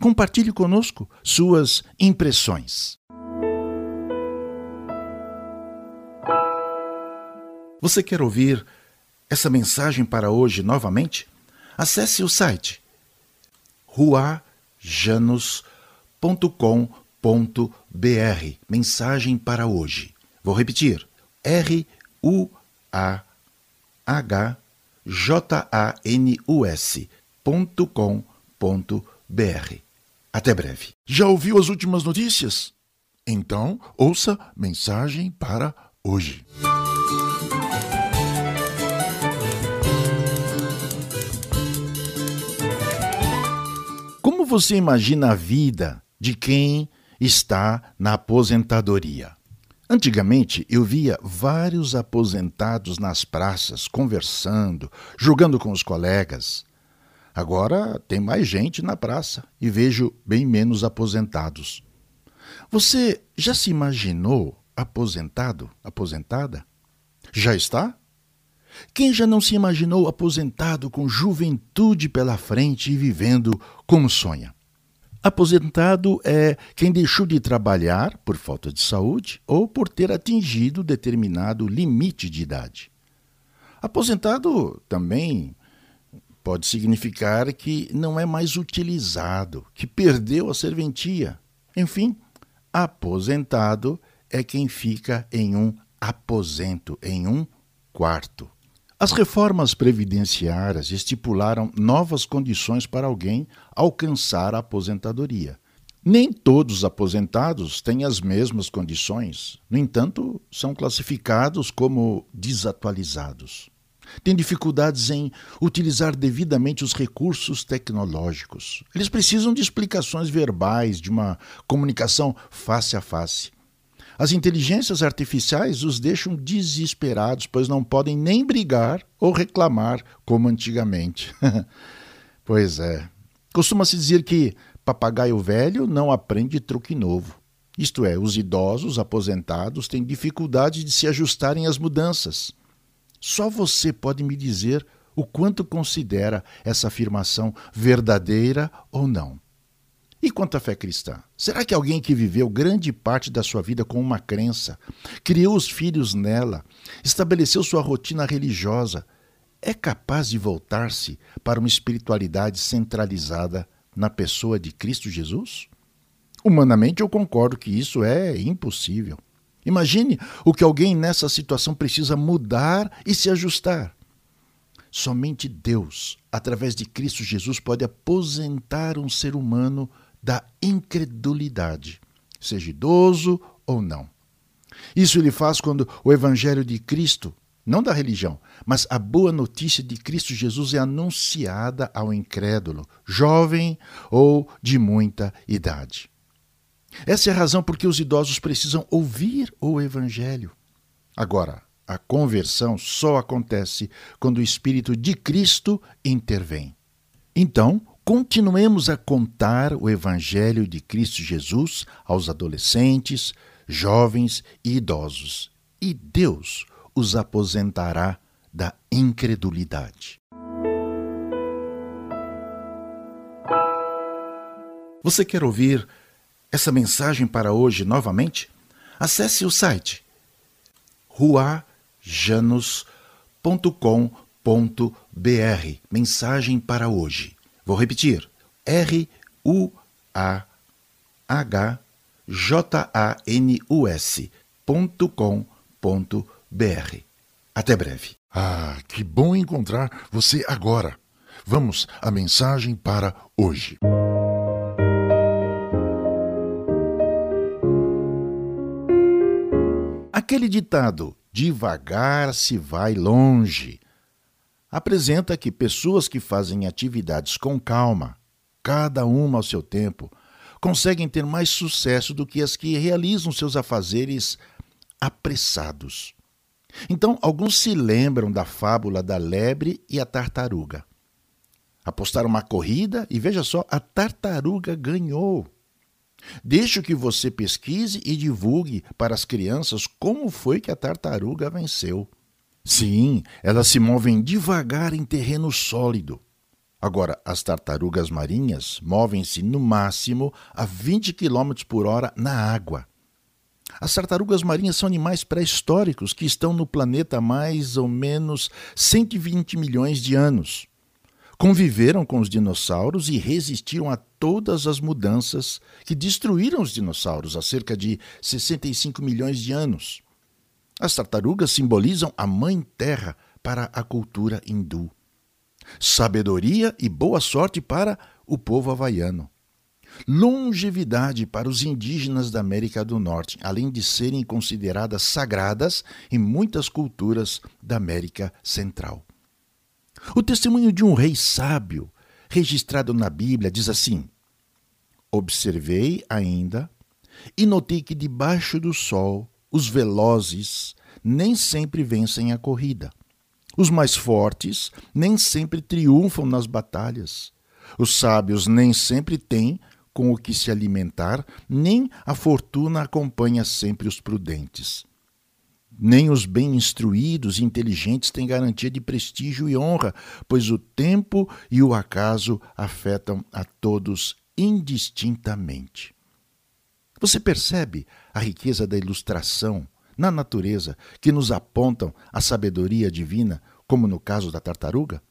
Compartilhe conosco suas impressões. Você quer ouvir essa mensagem para hoje novamente? Acesse o site ruajanus.com.br Mensagem para hoje. Vou repetir. R U A H J A N U S.com.br. Até breve. Já ouviu as últimas notícias? Então, ouça Mensagem para hoje. Você imagina a vida de quem está na aposentadoria? Antigamente eu via vários aposentados nas praças conversando, jogando com os colegas. Agora tem mais gente na praça e vejo bem menos aposentados. Você já se imaginou aposentado, aposentada? Já está? Quem já não se imaginou aposentado com juventude pela frente e vivendo como sonha? Aposentado é quem deixou de trabalhar por falta de saúde ou por ter atingido determinado limite de idade. Aposentado também pode significar que não é mais utilizado, que perdeu a serventia. Enfim, aposentado é quem fica em um aposento, em um quarto. As reformas previdenciárias estipularam novas condições para alguém alcançar a aposentadoria. Nem todos os aposentados têm as mesmas condições, no entanto, são classificados como desatualizados. Têm dificuldades em utilizar devidamente os recursos tecnológicos. Eles precisam de explicações verbais, de uma comunicação face a face. As inteligências artificiais os deixam desesperados, pois não podem nem brigar ou reclamar como antigamente. <laughs> pois é. Costuma-se dizer que papagaio velho não aprende truque novo. Isto é, os idosos aposentados têm dificuldade de se ajustarem às mudanças. Só você pode me dizer o quanto considera essa afirmação verdadeira ou não. E quanto à fé cristã? Será que alguém que viveu grande parte da sua vida com uma crença, criou os filhos nela, estabeleceu sua rotina religiosa, é capaz de voltar-se para uma espiritualidade centralizada na pessoa de Cristo Jesus? Humanamente, eu concordo que isso é impossível. Imagine o que alguém nessa situação precisa mudar e se ajustar. Somente Deus, através de Cristo Jesus, pode aposentar um ser humano da incredulidade, seja idoso ou não. Isso ele faz quando o Evangelho de Cristo, não da religião, mas a boa notícia de Cristo Jesus é anunciada ao incrédulo, jovem ou de muita idade. Essa é a razão por que os idosos precisam ouvir o Evangelho. Agora, a conversão só acontece quando o Espírito de Cristo intervém. Então, continuemos a contar o Evangelho de Cristo Jesus aos adolescentes, jovens e idosos, e Deus os aposentará da incredulidade. Você quer ouvir essa mensagem para hoje novamente? Acesse o site ruajanus.com.br Mensagem para hoje Vou repetir: R-U-A-H-J-A-N-U-S.com.br. Até breve. Ah, que bom encontrar você agora. Vamos à mensagem para hoje. Aquele ditado: devagar se vai longe apresenta que pessoas que fazem atividades com calma, cada uma ao seu tempo, conseguem ter mais sucesso do que as que realizam seus afazeres apressados. Então, alguns se lembram da fábula da lebre e a tartaruga. Apostaram uma corrida e veja só, a tartaruga ganhou. Deixo que você pesquise e divulgue para as crianças como foi que a tartaruga venceu. Sim, elas se movem devagar em terreno sólido. Agora, as tartarugas marinhas movem-se no máximo a 20 km por hora na água. As tartarugas marinhas são animais pré-históricos que estão no planeta há mais ou menos 120 milhões de anos. Conviveram com os dinossauros e resistiram a todas as mudanças que destruíram os dinossauros há cerca de 65 milhões de anos. As tartarugas simbolizam a Mãe Terra para a cultura hindu. Sabedoria e boa sorte para o povo havaiano. Longevidade para os indígenas da América do Norte, além de serem consideradas sagradas em muitas culturas da América Central. O testemunho de um rei sábio, registrado na Bíblia, diz assim: Observei ainda e notei que debaixo do sol os velozes nem sempre vencem a corrida. Os mais fortes nem sempre triunfam nas batalhas. Os sábios nem sempre têm com o que se alimentar, nem a fortuna acompanha sempre os prudentes. Nem os bem instruídos e inteligentes têm garantia de prestígio e honra, pois o tempo e o acaso afetam a todos indistintamente. Você percebe a riqueza da ilustração na natureza que nos apontam a sabedoria divina, como no caso da tartaruga?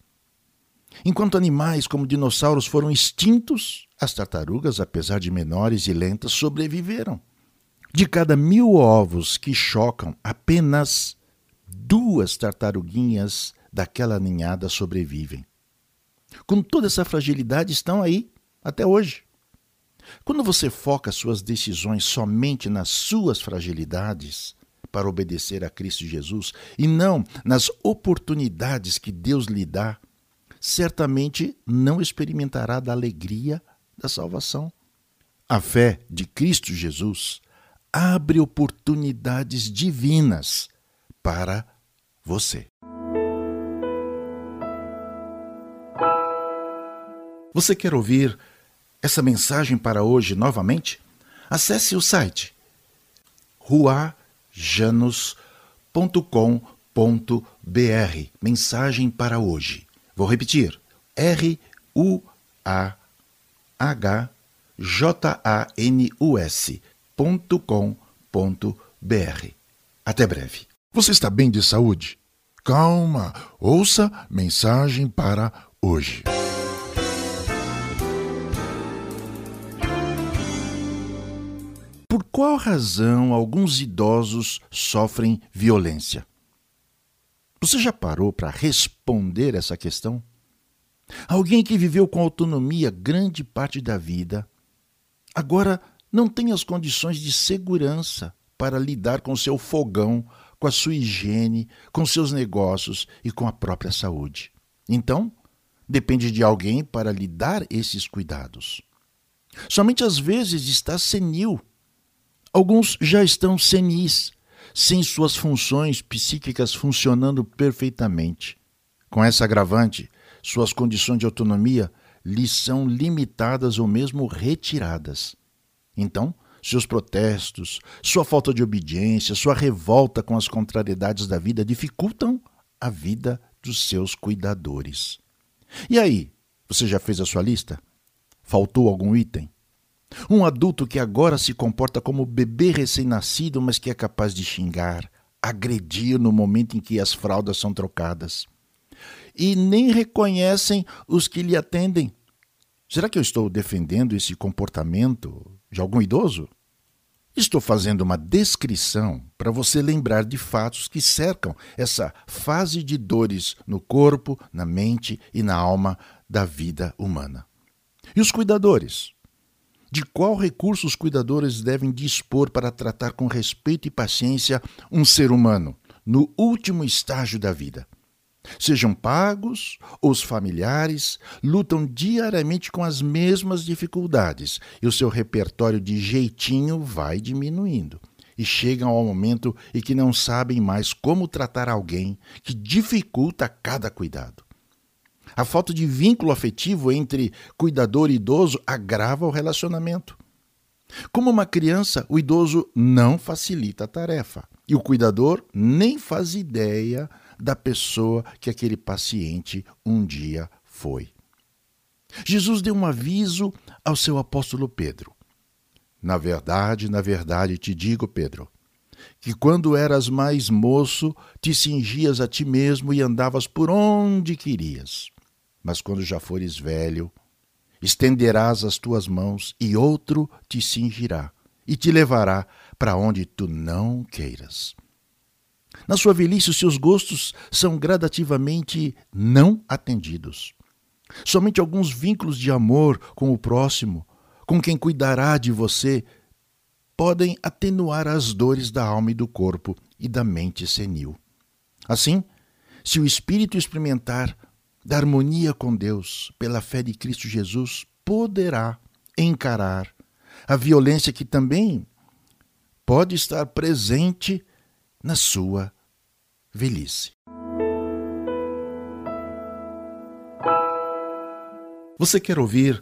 Enquanto animais como dinossauros foram extintos, as tartarugas, apesar de menores e lentas, sobreviveram. De cada mil ovos que chocam, apenas duas tartaruguinhas daquela ninhada sobrevivem. Com toda essa fragilidade, estão aí até hoje. Quando você foca suas decisões somente nas suas fragilidades para obedecer a Cristo Jesus e não nas oportunidades que Deus lhe dá, certamente não experimentará da alegria da salvação. A fé de Cristo Jesus abre oportunidades divinas para você. Você quer ouvir essa mensagem para hoje novamente? Acesse o site ruajanos.com.br. Mensagem para hoje. Vou repetir: R U A H J A N U S.com.br. Até breve. Você está bem de saúde? Calma, ouça mensagem para hoje. Qual razão alguns idosos sofrem violência? Você já parou para responder essa questão? Alguém que viveu com autonomia grande parte da vida, agora não tem as condições de segurança para lidar com seu fogão, com a sua higiene, com seus negócios e com a própria saúde. Então, depende de alguém para lhe dar esses cuidados. Somente às vezes está senil Alguns já estão senis, sem suas funções psíquicas funcionando perfeitamente. Com essa agravante, suas condições de autonomia lhes são limitadas ou mesmo retiradas. Então, seus protestos, sua falta de obediência, sua revolta com as contrariedades da vida dificultam a vida dos seus cuidadores. E aí, você já fez a sua lista? Faltou algum item? Um adulto que agora se comporta como bebê recém-nascido, mas que é capaz de xingar, agredir no momento em que as fraldas são trocadas. E nem reconhecem os que lhe atendem. Será que eu estou defendendo esse comportamento de algum idoso? Estou fazendo uma descrição para você lembrar de fatos que cercam essa fase de dores no corpo, na mente e na alma da vida humana. E os cuidadores? De qual recurso os cuidadores devem dispor para tratar com respeito e paciência um ser humano no último estágio da vida. Sejam pagos os familiares, lutam diariamente com as mesmas dificuldades e o seu repertório de jeitinho vai diminuindo. E chegam ao momento em que não sabem mais como tratar alguém que dificulta cada cuidado. A falta de vínculo afetivo entre cuidador e idoso agrava o relacionamento. Como uma criança, o idoso não facilita a tarefa e o cuidador nem faz ideia da pessoa que aquele paciente um dia foi. Jesus deu um aviso ao seu apóstolo Pedro. Na verdade, na verdade te digo, Pedro, que quando eras mais moço, te cingias a ti mesmo e andavas por onde querias. Mas quando já fores velho, estenderás as tuas mãos e outro te cingirá e te levará para onde tu não queiras. Na sua velhice, os seus gostos são gradativamente não atendidos. Somente alguns vínculos de amor com o próximo, com quem cuidará de você, podem atenuar as dores da alma e do corpo e da mente senil. Assim, se o espírito experimentar da harmonia com Deus pela fé de Cristo Jesus, poderá encarar a violência que também pode estar presente na sua velhice. Você quer ouvir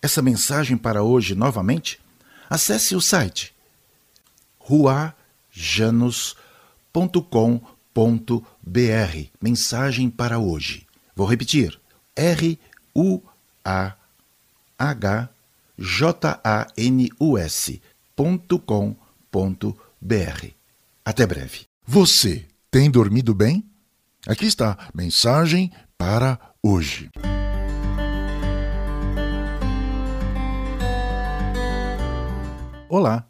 essa mensagem para hoje novamente? Acesse o site ruajanos.com.br Mensagem para hoje. Vou repetir: R U A H J A N U S.com.br. Até breve. Você tem dormido bem? Aqui está mensagem para hoje. Olá.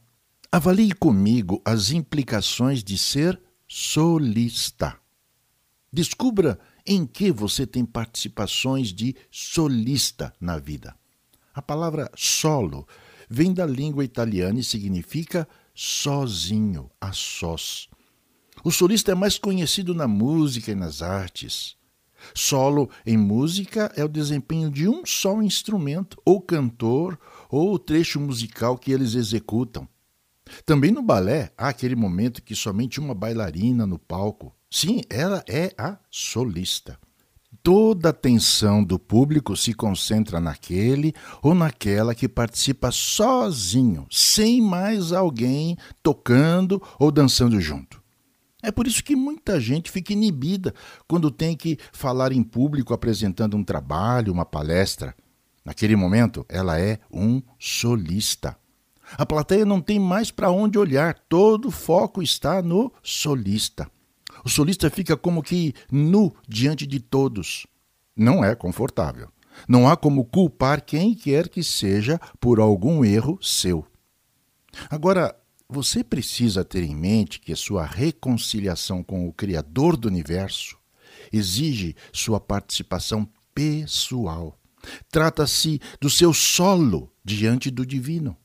Avalie comigo as implicações de ser solista. Descubra em que você tem participações de solista na vida. A palavra solo vem da língua italiana e significa sozinho, a sós. O solista é mais conhecido na música e nas artes. Solo em música é o desempenho de um só instrumento, ou cantor, ou trecho musical que eles executam. Também no balé há aquele momento que somente uma bailarina no palco. Sim, ela é a solista. Toda a atenção do público se concentra naquele ou naquela que participa sozinho, sem mais alguém tocando ou dançando junto. É por isso que muita gente fica inibida quando tem que falar em público apresentando um trabalho, uma palestra. Naquele momento, ela é um solista. A plateia não tem mais para onde olhar, todo o foco está no solista. O solista fica como que nu diante de todos. Não é confortável. Não há como culpar quem quer que seja por algum erro seu. Agora, você precisa ter em mente que sua reconciliação com o Criador do universo exige sua participação pessoal. Trata-se do seu solo diante do divino.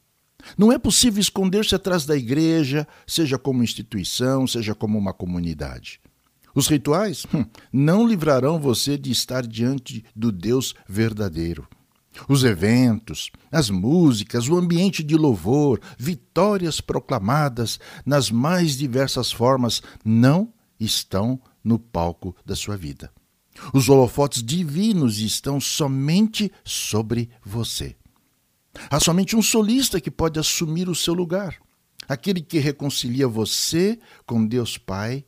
Não é possível esconder-se atrás da igreja, seja como instituição, seja como uma comunidade. Os rituais hum, não livrarão você de estar diante do Deus verdadeiro. Os eventos, as músicas, o ambiente de louvor, vitórias proclamadas nas mais diversas formas não estão no palco da sua vida. Os holofotes divinos estão somente sobre você. Há somente um solista que pode assumir o seu lugar, aquele que reconcilia você com Deus Pai,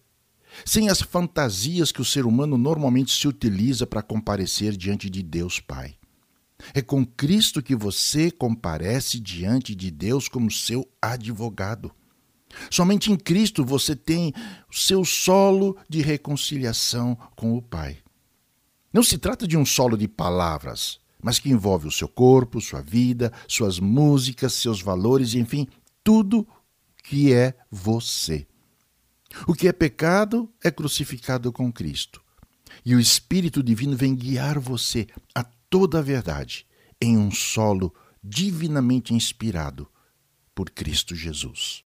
sem as fantasias que o ser humano normalmente se utiliza para comparecer diante de Deus Pai. É com Cristo que você comparece diante de Deus como seu advogado. Somente em Cristo você tem o seu solo de reconciliação com o Pai. Não se trata de um solo de palavras, mas que envolve o seu corpo, sua vida, suas músicas, seus valores, enfim, tudo que é você. O que é pecado é crucificado com Cristo. E o Espírito Divino vem guiar você a toda a verdade em um solo divinamente inspirado por Cristo Jesus.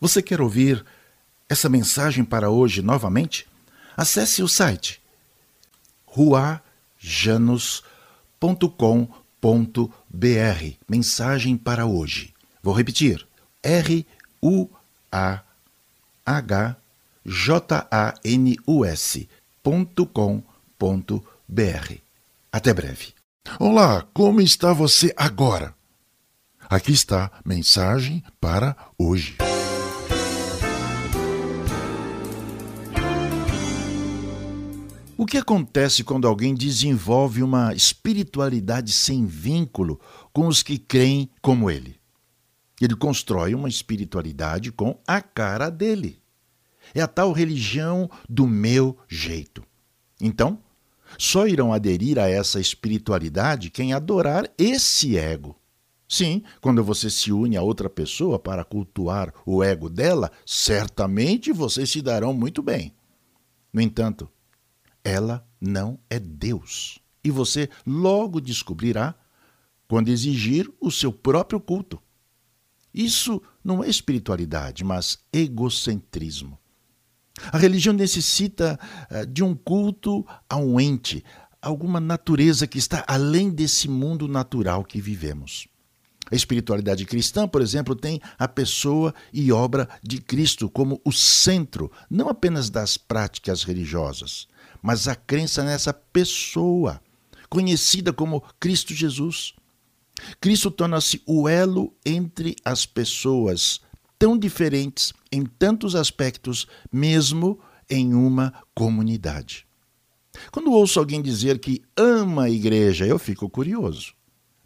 Você quer ouvir essa mensagem para hoje novamente? Acesse o site ruajanos.com.br. Mensagem para hoje. Vou repetir: R U A H janus.com.br. Até breve. Olá, como está você agora? Aqui está mensagem para hoje. O que acontece quando alguém desenvolve uma espiritualidade sem vínculo com os que creem como ele? Ele constrói uma espiritualidade com a cara dele. É a tal religião do meu jeito. Então, só irão aderir a essa espiritualidade quem adorar esse ego. Sim, quando você se une a outra pessoa para cultuar o ego dela, certamente vocês se darão muito bem. No entanto, ela não é Deus. E você logo descobrirá quando exigir o seu próprio culto. Isso não é espiritualidade, mas egocentrismo. A religião necessita uh, de um culto a um ente, alguma natureza que está além desse mundo natural que vivemos. A espiritualidade cristã, por exemplo, tem a pessoa e obra de Cristo como o centro, não apenas das práticas religiosas, mas a crença nessa pessoa, conhecida como Cristo Jesus. Cristo torna-se o elo entre as pessoas, tão diferentes em tantos aspectos, mesmo em uma comunidade. Quando ouço alguém dizer que ama a igreja, eu fico curioso.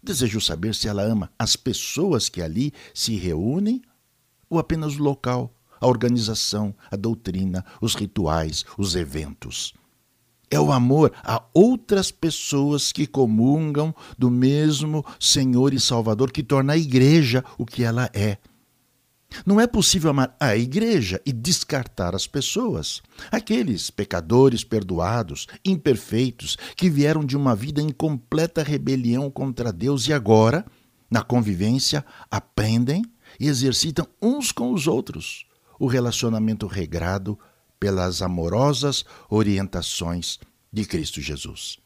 Desejo saber se ela ama as pessoas que ali se reúnem ou apenas o local, a organização, a doutrina, os rituais, os eventos. É o amor a outras pessoas que comungam do mesmo Senhor e Salvador que torna a igreja o que ela é. Não é possível amar a igreja e descartar as pessoas, aqueles pecadores perdoados, imperfeitos, que vieram de uma vida em completa rebelião contra Deus e agora, na convivência, aprendem e exercitam uns com os outros o relacionamento regrado pelas amorosas orientações de Cristo Jesus.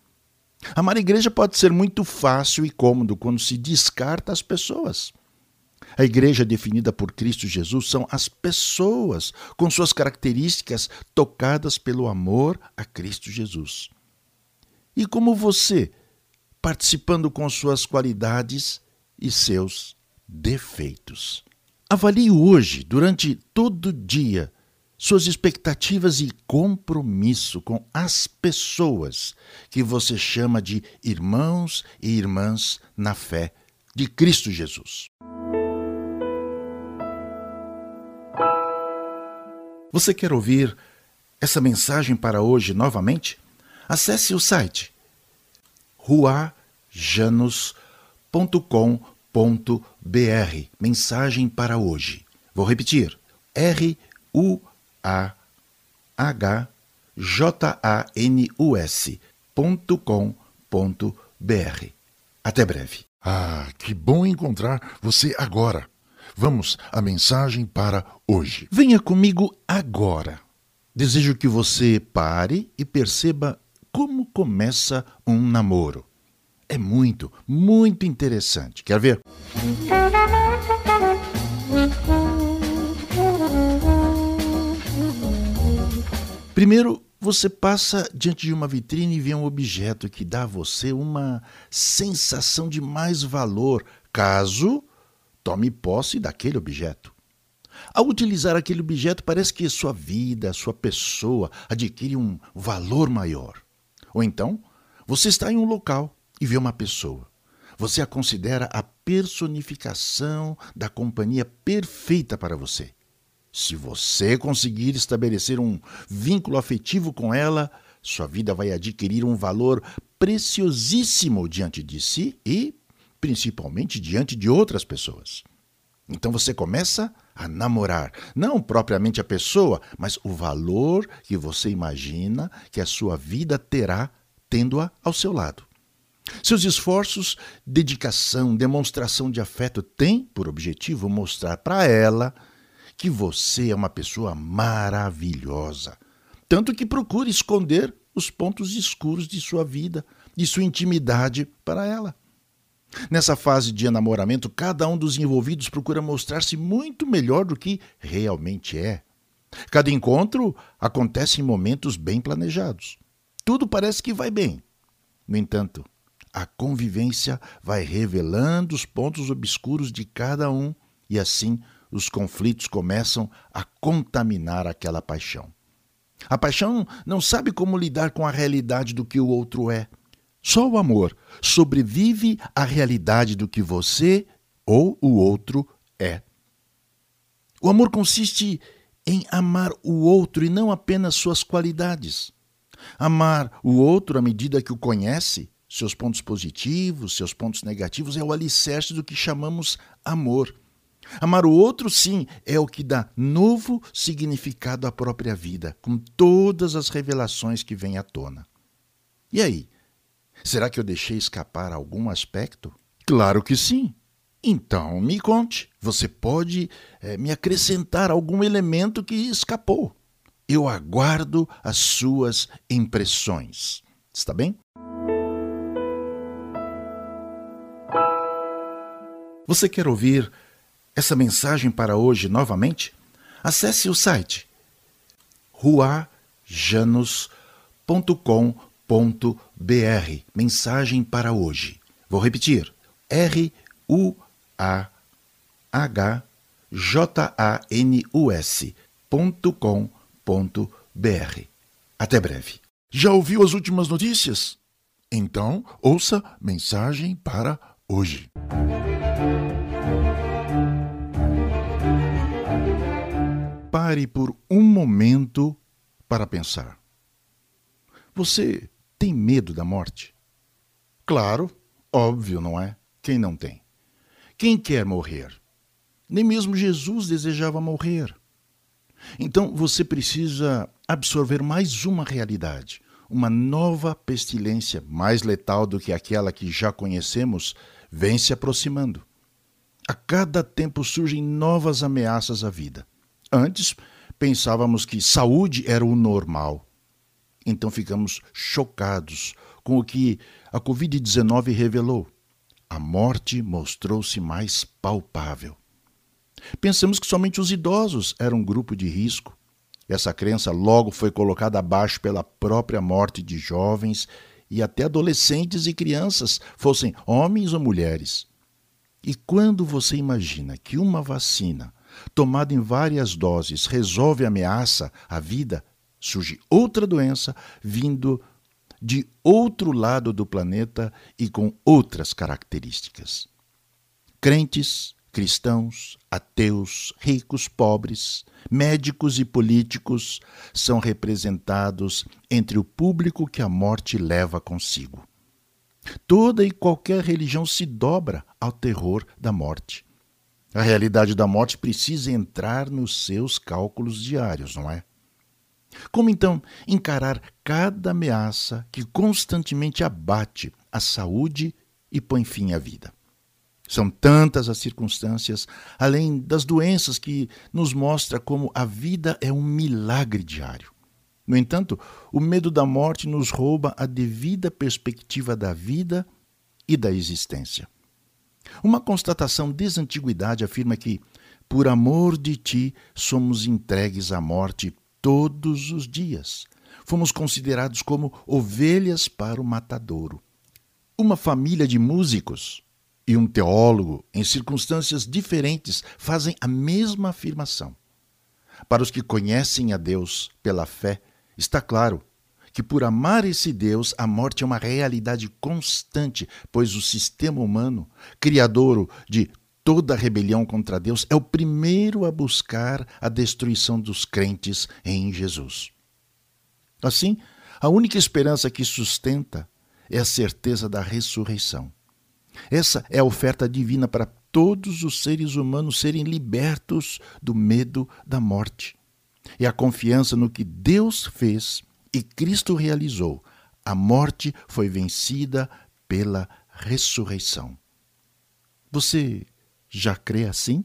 Amar a igreja pode ser muito fácil e cômodo quando se descarta as pessoas. A igreja definida por Cristo Jesus são as pessoas com suas características tocadas pelo amor a Cristo Jesus. E como você, participando com suas qualidades e seus defeitos. Avalie hoje, durante todo o dia, suas expectativas e compromisso com as pessoas que você chama de irmãos e irmãs na fé de Cristo Jesus. Você quer ouvir essa mensagem para hoje novamente? Acesse o site ruajanus.com.br Mensagem para hoje. Vou repetir. R U a h j a n u s.com.br. Até breve. Ah, que bom encontrar você agora. Vamos à mensagem para hoje. Venha comigo agora. Desejo que você pare e perceba como começa um namoro. É muito, muito interessante. Quer ver? Primeiro, você passa diante de uma vitrine e vê um objeto que dá a você uma sensação de mais valor, caso tome posse daquele objeto. Ao utilizar aquele objeto, parece que sua vida, sua pessoa adquire um valor maior. Ou então, você está em um local e vê uma pessoa. Você a considera a personificação da companhia perfeita para você. Se você conseguir estabelecer um vínculo afetivo com ela, sua vida vai adquirir um valor preciosíssimo diante de si e, principalmente, diante de outras pessoas. Então você começa a namorar, não propriamente a pessoa, mas o valor que você imagina que a sua vida terá tendo-a ao seu lado. Seus esforços, dedicação, demonstração de afeto têm por objetivo mostrar para ela que você é uma pessoa maravilhosa. Tanto que procure esconder os pontos escuros de sua vida, de sua intimidade para ela. Nessa fase de enamoramento, cada um dos envolvidos procura mostrar-se muito melhor do que realmente é. Cada encontro acontece em momentos bem planejados. Tudo parece que vai bem. No entanto, a convivência vai revelando os pontos obscuros de cada um e assim os conflitos começam a contaminar aquela paixão. A paixão não sabe como lidar com a realidade do que o outro é. Só o amor sobrevive à realidade do que você ou o outro é. O amor consiste em amar o outro e não apenas suas qualidades. Amar o outro à medida que o conhece, seus pontos positivos, seus pontos negativos, é o alicerce do que chamamos amor. Amar o outro, sim, é o que dá novo significado à própria vida, com todas as revelações que vêm à tona. E aí? Será que eu deixei escapar algum aspecto? Claro que sim. Então, me conte. Você pode é, me acrescentar algum elemento que escapou. Eu aguardo as suas impressões. Está bem? Você quer ouvir essa mensagem para hoje novamente? Acesse o site ruajanus.com.br. Mensagem para hoje. Vou repetir: R U A H J A N U S.com.br. Até breve. Já ouviu as últimas notícias? Então, ouça mensagem para hoje. Pare por um momento para pensar. Você tem medo da morte? Claro, óbvio, não é? Quem não tem? Quem quer morrer? Nem mesmo Jesus desejava morrer. Então você precisa absorver mais uma realidade, uma nova pestilência, mais letal do que aquela que já conhecemos, vem se aproximando. A cada tempo surgem novas ameaças à vida. Antes, pensávamos que saúde era o normal. Então ficamos chocados com o que a Covid-19 revelou. A morte mostrou-se mais palpável. Pensamos que somente os idosos eram um grupo de risco. Essa crença logo foi colocada abaixo pela própria morte de jovens e até adolescentes e crianças, fossem homens ou mulheres. E quando você imagina que uma vacina, tomada em várias doses, resolve a ameaça à vida, surge outra doença vindo de outro lado do planeta e com outras características. Crentes, cristãos, ateus, ricos, pobres, médicos e políticos são representados entre o público que a morte leva consigo. Toda e qualquer religião se dobra ao terror da morte. A realidade da morte precisa entrar nos seus cálculos diários, não é? Como então encarar cada ameaça que constantemente abate a saúde e põe fim à vida? São tantas as circunstâncias, além das doenças, que nos mostra como a vida é um milagre diário. No entanto, o medo da morte nos rouba a devida perspectiva da vida e da existência. Uma constatação desantiguidade afirma que, por amor de ti, somos entregues à morte todos os dias. Fomos considerados como ovelhas para o matadouro. Uma família de músicos e um teólogo, em circunstâncias diferentes, fazem a mesma afirmação. Para os que conhecem a Deus pela fé, está claro que por amar esse Deus, a morte é uma realidade constante, pois o sistema humano, criadouro de toda rebelião contra Deus, é o primeiro a buscar a destruição dos crentes em Jesus. Assim, a única esperança que sustenta é a certeza da ressurreição. Essa é a oferta divina para todos os seres humanos serem libertos do medo da morte. É a confiança no que Deus fez e Cristo realizou. A morte foi vencida pela ressurreição. Você já crê assim?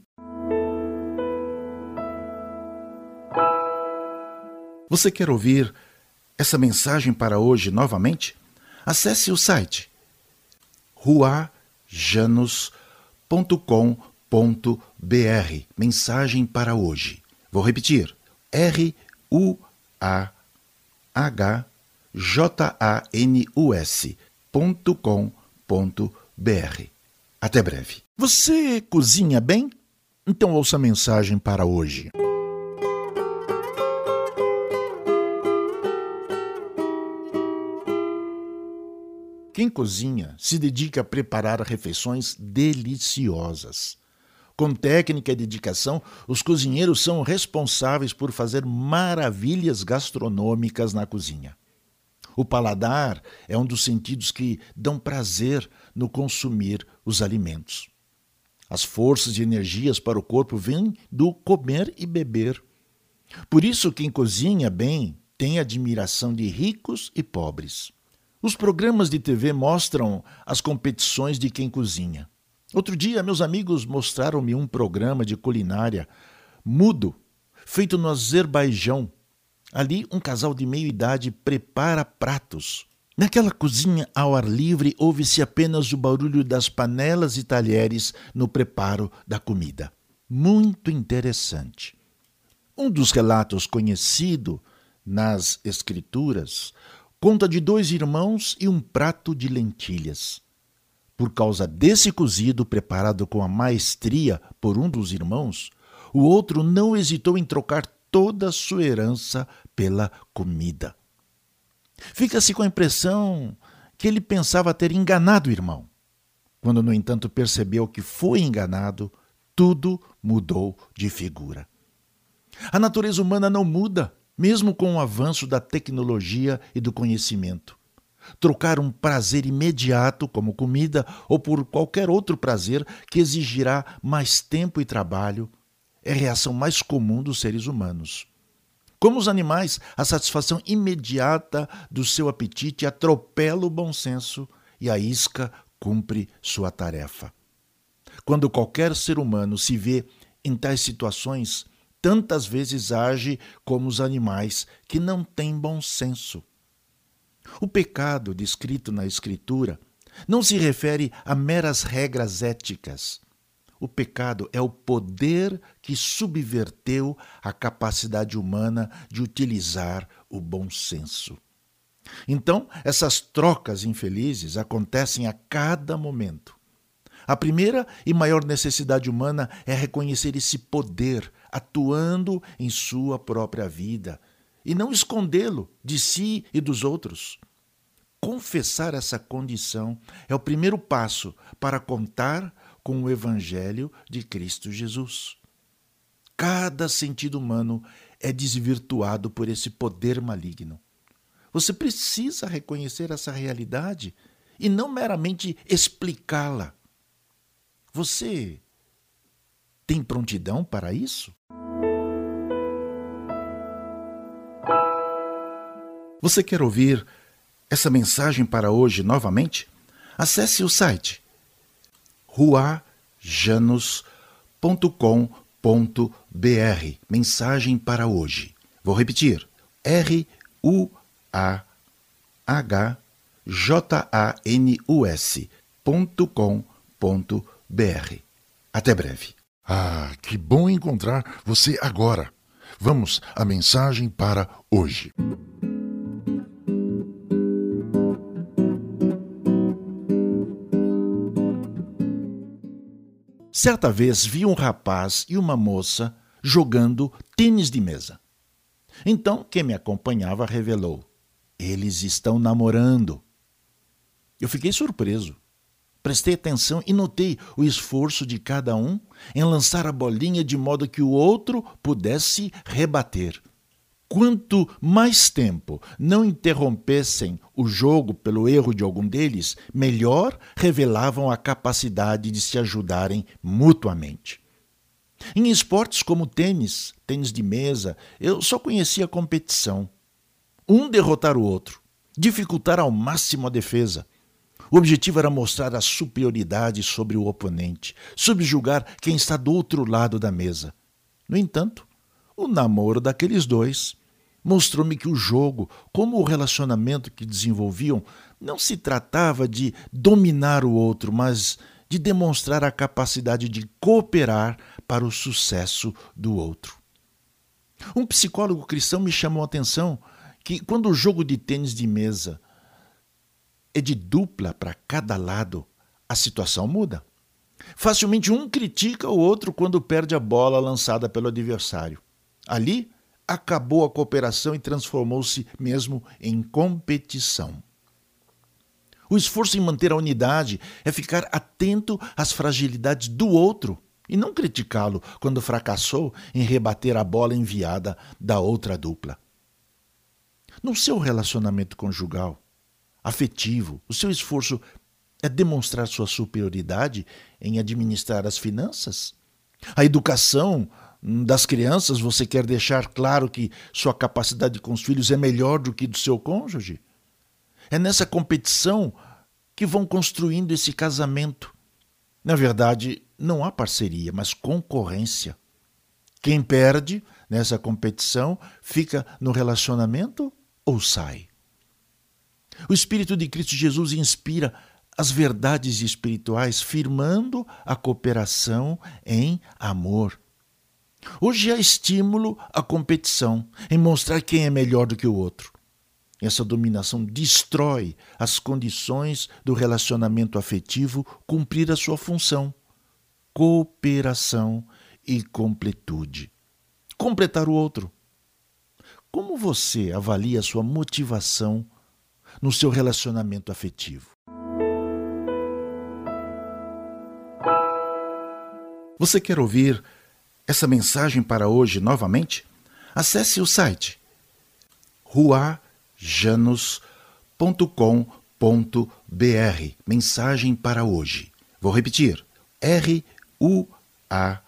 Você quer ouvir essa mensagem para hoje novamente? Acesse o site ruajanus.com.br. Mensagem para hoje. Vou repetir: R-U-A-H-J-A-N-U-S.com.br. Até breve. Você cozinha bem? Então ouça a mensagem para hoje. Quem cozinha se dedica a preparar refeições deliciosas. Com técnica e dedicação, os cozinheiros são responsáveis por fazer maravilhas gastronômicas na cozinha. O paladar é um dos sentidos que dão prazer no consumir os alimentos. As forças e energias para o corpo vêm do comer e beber. Por isso, quem cozinha bem tem admiração de ricos e pobres. Os programas de TV mostram as competições de quem cozinha. Outro dia, meus amigos mostraram-me um programa de culinária mudo, feito no Azerbaijão. Ali, um casal de meia-idade prepara pratos. Naquela cozinha ao ar livre, ouve-se apenas o barulho das panelas e talheres no preparo da comida. Muito interessante. Um dos relatos conhecido nas Escrituras conta de dois irmãos e um prato de lentilhas. Por causa desse cozido preparado com a maestria por um dos irmãos, o outro não hesitou em trocar toda a sua herança pela comida. Fica-se com a impressão que ele pensava ter enganado o irmão. Quando, no entanto, percebeu que foi enganado, tudo mudou de figura. A natureza humana não muda mesmo com o avanço da tecnologia e do conhecimento. Trocar um prazer imediato, como comida, ou por qualquer outro prazer que exigirá mais tempo e trabalho, é a reação mais comum dos seres humanos. Como os animais, a satisfação imediata do seu apetite atropela o bom senso e a isca cumpre sua tarefa. Quando qualquer ser humano se vê em tais situações, tantas vezes age como os animais que não têm bom senso. O pecado descrito na Escritura não se refere a meras regras éticas. O pecado é o poder que subverteu a capacidade humana de utilizar o bom senso. Então, essas trocas infelizes acontecem a cada momento. A primeira e maior necessidade humana é reconhecer esse poder atuando em sua própria vida e não escondê-lo de si e dos outros. Confessar essa condição é o primeiro passo para contar com o Evangelho de Cristo Jesus. Cada sentido humano é desvirtuado por esse poder maligno. Você precisa reconhecer essa realidade e não meramente explicá-la. Você tem prontidão para isso? Você quer ouvir essa mensagem para hoje novamente? Acesse o site ruajanos.com.br Mensagem para hoje. Vou repetir. R U A H J A N U S.com.br br. Até breve. Ah, que bom encontrar você agora. Vamos à mensagem para hoje. Certa vez vi um rapaz e uma moça jogando tênis de mesa. Então, quem me acompanhava revelou: eles estão namorando. Eu fiquei surpreso. Prestei atenção e notei o esforço de cada um em lançar a bolinha de modo que o outro pudesse rebater. Quanto mais tempo não interrompessem o jogo pelo erro de algum deles, melhor revelavam a capacidade de se ajudarem mutuamente. Em esportes como tênis, tênis de mesa, eu só conhecia a competição. Um derrotar o outro, dificultar ao máximo a defesa o objetivo era mostrar a superioridade sobre o oponente, subjugar quem está do outro lado da mesa. No entanto, o namoro daqueles dois mostrou-me que o jogo, como o relacionamento que desenvolviam, não se tratava de dominar o outro, mas de demonstrar a capacidade de cooperar para o sucesso do outro. Um psicólogo cristão me chamou a atenção que quando o jogo de tênis de mesa é de dupla para cada lado, a situação muda. Facilmente um critica o outro quando perde a bola lançada pelo adversário. Ali, acabou a cooperação e transformou-se mesmo em competição. O esforço em manter a unidade é ficar atento às fragilidades do outro e não criticá-lo quando fracassou em rebater a bola enviada da outra dupla. No seu relacionamento conjugal, afetivo, o seu esforço é demonstrar sua superioridade em administrar as finanças? A educação das crianças, você quer deixar claro que sua capacidade com os filhos é melhor do que do seu cônjuge? É nessa competição que vão construindo esse casamento. Na verdade, não há parceria, mas concorrência. Quem perde nessa competição fica no relacionamento ou sai. O Espírito de Cristo Jesus inspira as verdades espirituais, firmando a cooperação em amor. Hoje há estímulo à competição, em mostrar quem é melhor do que o outro. Essa dominação destrói as condições do relacionamento afetivo cumprir a sua função: cooperação e completude. Completar o outro. Como você avalia a sua motivação no seu relacionamento afetivo? Você quer ouvir essa mensagem para hoje novamente? Acesse o site ruajanos.com.br. Mensagem para hoje. Vou repetir: R U A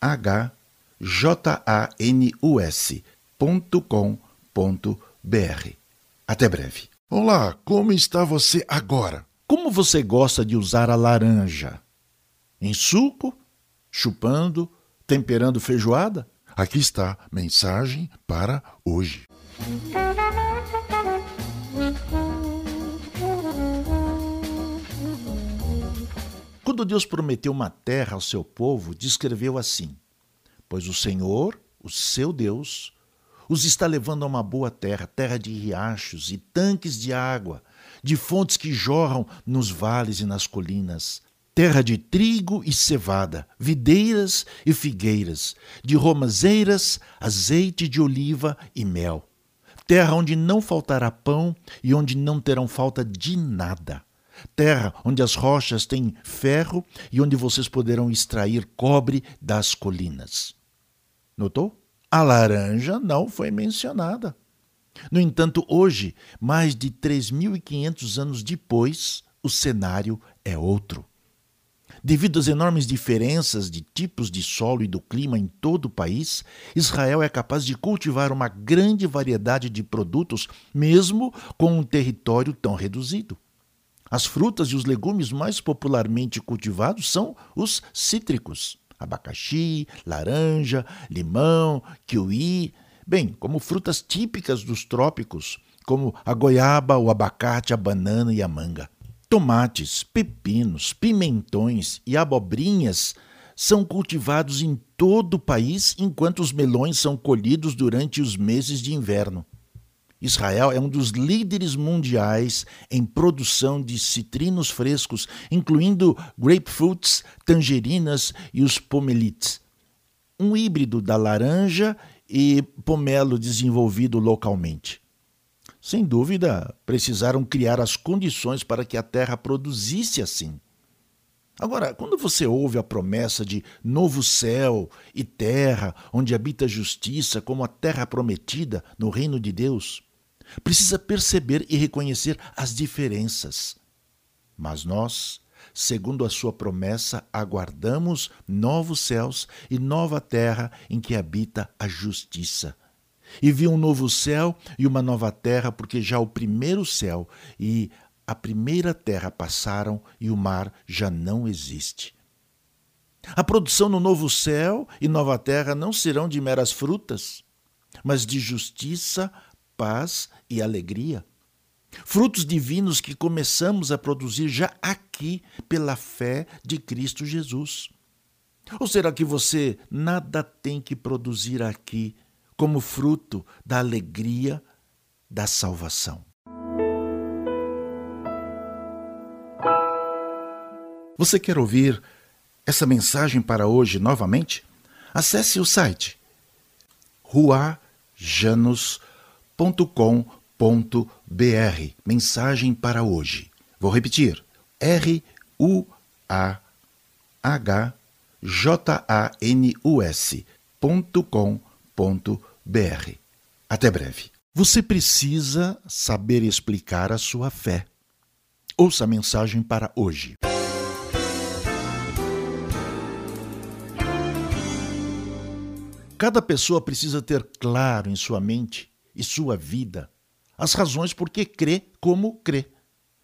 H J A N U S.com.br. Até breve. Olá, como está você agora? Como você gosta de usar a laranja? Em suco? chupando, temperando feijoada? Aqui está mensagem para hoje. Quando Deus prometeu uma terra ao seu povo, descreveu assim: Pois o Senhor, o seu Deus, os está levando a uma boa terra, terra de riachos e tanques de água, de fontes que jorram nos vales e nas colinas, terra de trigo e cevada, videiras e figueiras, de romazeiras, azeite de oliva e mel. Terra onde não faltará pão e onde não terão falta de nada. Terra onde as rochas têm ferro e onde vocês poderão extrair cobre das colinas. Notou? A laranja não foi mencionada. No entanto, hoje, mais de 3.500 anos depois, o cenário é outro. Devido às enormes diferenças de tipos de solo e do clima em todo o país, Israel é capaz de cultivar uma grande variedade de produtos, mesmo com um território tão reduzido. As frutas e os legumes mais popularmente cultivados são os cítricos: abacaxi, laranja, limão, kiwi, bem, como frutas típicas dos trópicos, como a goiaba, o abacate, a banana e a manga. Tomates, pepinos, pimentões e abobrinhas são cultivados em todo o país, enquanto os melões são colhidos durante os meses de inverno. Israel é um dos líderes mundiais em produção de citrinos frescos, incluindo grapefruits, tangerinas e os pomelites. Um híbrido da laranja e pomelo desenvolvido localmente. Sem dúvida, precisaram criar as condições para que a terra produzisse assim. Agora, quando você ouve a promessa de novo céu e terra, onde habita a justiça, como a terra prometida no reino de Deus, precisa perceber e reconhecer as diferenças. Mas nós, segundo a sua promessa, aguardamos novos céus e nova terra em que habita a justiça e vi um novo céu e uma nova terra, porque já o primeiro céu e a primeira terra passaram e o mar já não existe. A produção no novo céu e nova terra não serão de meras frutas, mas de justiça, paz e alegria. Frutos divinos que começamos a produzir já aqui pela fé de Cristo Jesus. Ou será que você nada tem que produzir aqui como fruto da alegria da salvação. Você quer ouvir essa mensagem para hoje novamente? Acesse o site ruajanus.com.br. Mensagem para hoje. Vou repetir: R U A H J A N U S.com.br. Até breve. Você precisa saber explicar a sua fé. Ouça a mensagem para hoje. Cada pessoa precisa ter claro em sua mente e sua vida as razões por que crê como crê.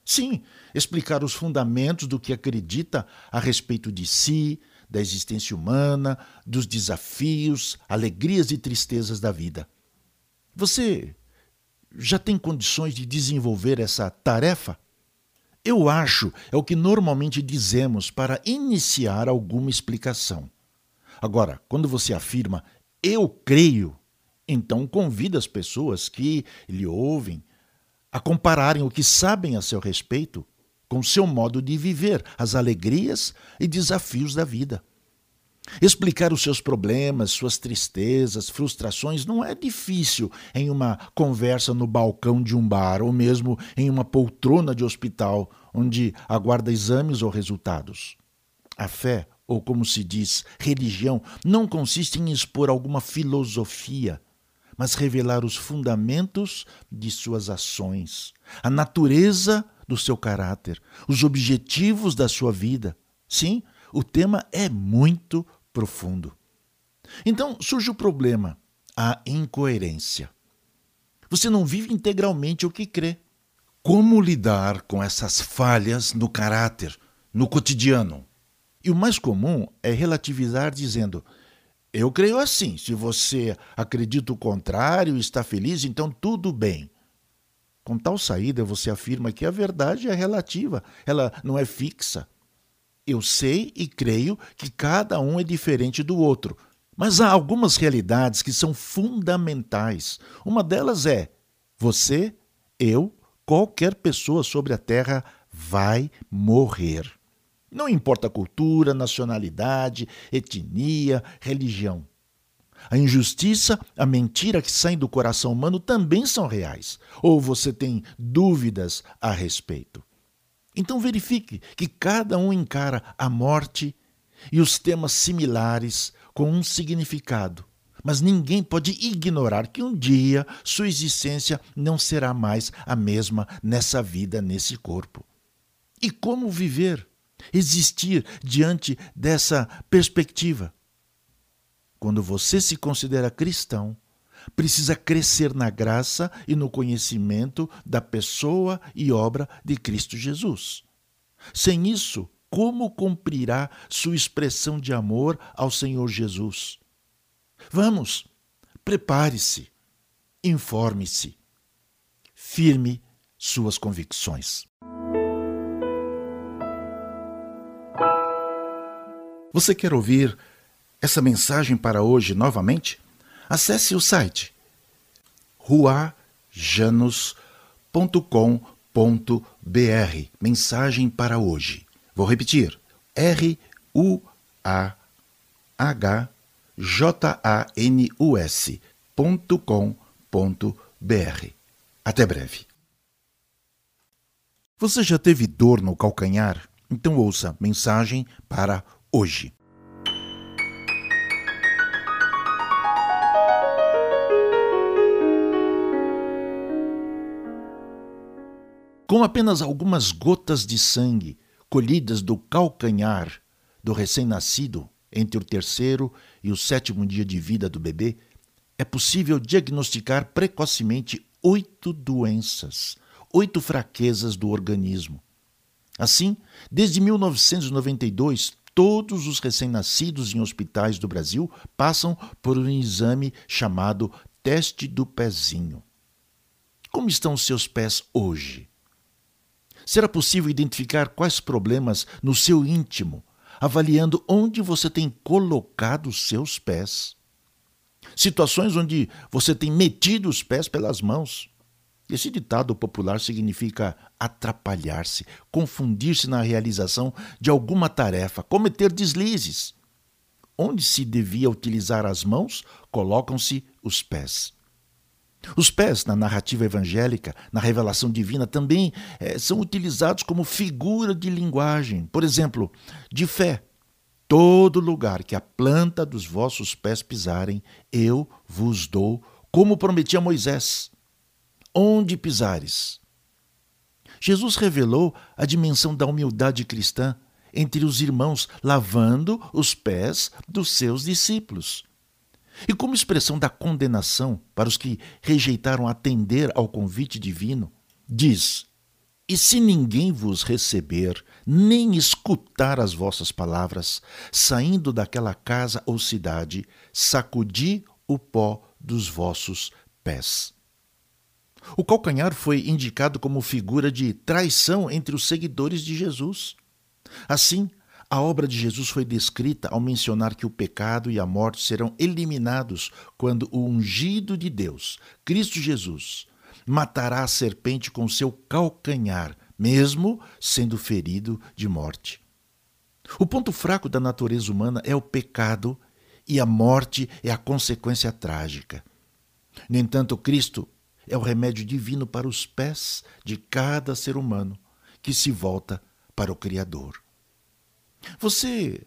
Sim, explicar os fundamentos do que acredita a respeito de si, da existência humana, dos desafios, alegrias e tristezas da vida. Você já tem condições de desenvolver essa tarefa? Eu acho é o que normalmente dizemos para iniciar alguma explicação. Agora, quando você afirma eu creio, então convida as pessoas que lhe ouvem a compararem o que sabem a seu respeito com seu modo de viver, as alegrias e desafios da vida. Explicar os seus problemas, suas tristezas, frustrações não é difícil em uma conversa no balcão de um bar ou mesmo em uma poltrona de hospital onde aguarda exames ou resultados. A fé ou como se diz, religião, não consiste em expor alguma filosofia, mas revelar os fundamentos de suas ações, a natureza do seu caráter, os objetivos da sua vida. Sim, o tema é muito profundo. Então surge o problema, a incoerência. Você não vive integralmente o que crê. Como lidar com essas falhas no caráter, no cotidiano? E o mais comum é relativizar dizendo: eu creio assim. Se você acredita o contrário está feliz, então tudo bem. Com tal saída, você afirma que a verdade é relativa, ela não é fixa. Eu sei e creio que cada um é diferente do outro, mas há algumas realidades que são fundamentais. Uma delas é: você, eu, qualquer pessoa sobre a terra vai morrer. Não importa a cultura, nacionalidade, etnia, religião. A injustiça, a mentira que saem do coração humano também são reais. Ou você tem dúvidas a respeito? Então verifique que cada um encara a morte e os temas similares com um significado. Mas ninguém pode ignorar que um dia sua existência não será mais a mesma nessa vida, nesse corpo. E como viver? existir diante dessa perspectiva. Quando você se considera cristão, precisa crescer na graça e no conhecimento da pessoa e obra de Cristo Jesus. Sem isso, como cumprirá sua expressão de amor ao Senhor Jesus? Vamos, prepare-se, informe-se, firme suas convicções. Você quer ouvir essa mensagem para hoje novamente? Acesse o site ruajanus.com.br. Mensagem para hoje. Vou repetir: R U A H J A N U S.com.br. Até breve. Você já teve dor no calcanhar? Então ouça mensagem para hoje. Com apenas algumas gotas de sangue colhidas do calcanhar do recém-nascido entre o terceiro e o sétimo dia de vida do bebê, é possível diagnosticar precocemente oito doenças, oito fraquezas do organismo. Assim, desde 1992, todos os recém-nascidos em hospitais do Brasil passam por um exame chamado teste do pezinho. Como estão seus pés hoje? Será possível identificar quais problemas no seu íntimo, avaliando onde você tem colocado os seus pés? situações onde você tem metido os pés pelas mãos. Esse ditado popular significa atrapalhar-se, confundir-se na realização de alguma tarefa, cometer deslizes. Onde se devia utilizar as mãos, colocam-se os pés. Os pés, na narrativa evangélica, na revelação divina, também é, são utilizados como figura de linguagem, por exemplo, de fé. Todo lugar que a planta dos vossos pés pisarem, eu vos dou, como prometi a Moisés onde pisares. Jesus revelou a dimensão da humildade cristã entre os irmãos, lavando os pés dos seus discípulos. E como expressão da condenação para os que rejeitaram atender ao convite divino, diz: E se ninguém vos receber, nem escutar as vossas palavras, saindo daquela casa ou cidade, sacudi o pó dos vossos pés. O calcanhar foi indicado como figura de traição entre os seguidores de Jesus. Assim, a obra de Jesus foi descrita ao mencionar que o pecado e a morte serão eliminados quando o ungido de Deus, Cristo Jesus, matará a serpente com seu calcanhar, mesmo sendo ferido de morte. O ponto fraco da natureza humana é o pecado e a morte é a consequência trágica. No entanto, Cristo é o remédio divino para os pés de cada ser humano que se volta para o Criador. Você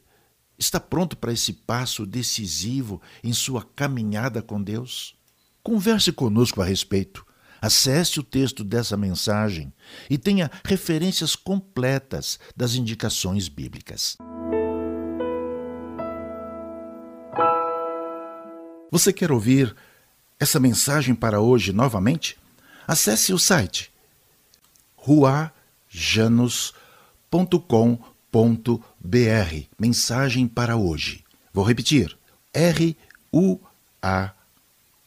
está pronto para esse passo decisivo em sua caminhada com Deus? Converse conosco a respeito. Acesse o texto dessa mensagem e tenha referências completas das indicações bíblicas. Você quer ouvir essa mensagem para hoje novamente, acesse o site ruajanos.com.br. Mensagem para hoje. Vou repetir: R U A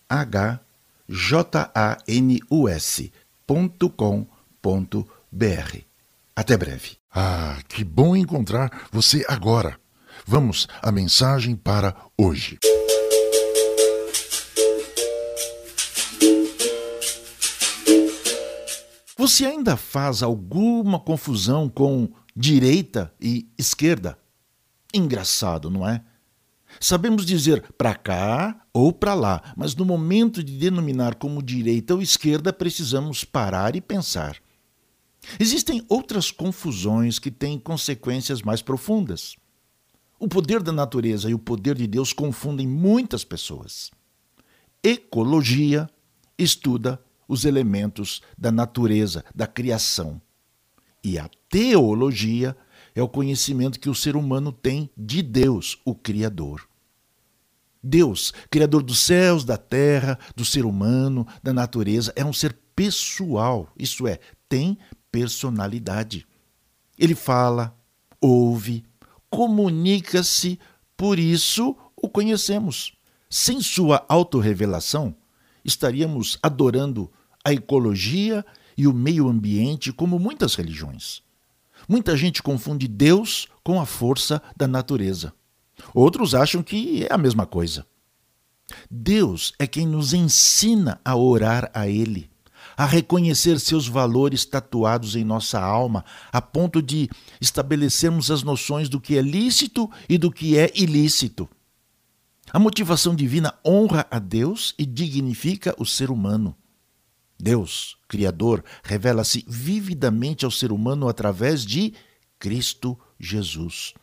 H J A N U S.com.br. Até breve. Ah, que bom encontrar você agora. Vamos à mensagem para hoje. Você ainda faz alguma confusão com direita e esquerda? Engraçado, não é? Sabemos dizer para cá ou para lá, mas no momento de denominar como direita ou esquerda, precisamos parar e pensar. Existem outras confusões que têm consequências mais profundas. O poder da natureza e o poder de Deus confundem muitas pessoas. Ecologia estuda os elementos da natureza, da criação. E a teologia é o conhecimento que o ser humano tem de Deus, o Criador. Deus, Criador dos céus, da terra, do ser humano, da natureza, é um ser pessoal, isso é, tem personalidade. Ele fala, ouve, comunica-se, por isso o conhecemos. Sem sua autorrevelação, estaríamos adorando a ecologia e o meio ambiente como muitas religiões. Muita gente confunde Deus com a força da natureza. Outros acham que é a mesma coisa. Deus é quem nos ensina a orar a Ele, a reconhecer seus valores tatuados em nossa alma, a ponto de estabelecermos as noções do que é lícito e do que é ilícito. A motivação divina honra a Deus e dignifica o ser humano. Deus, Criador, revela-se vividamente ao ser humano através de Cristo Jesus.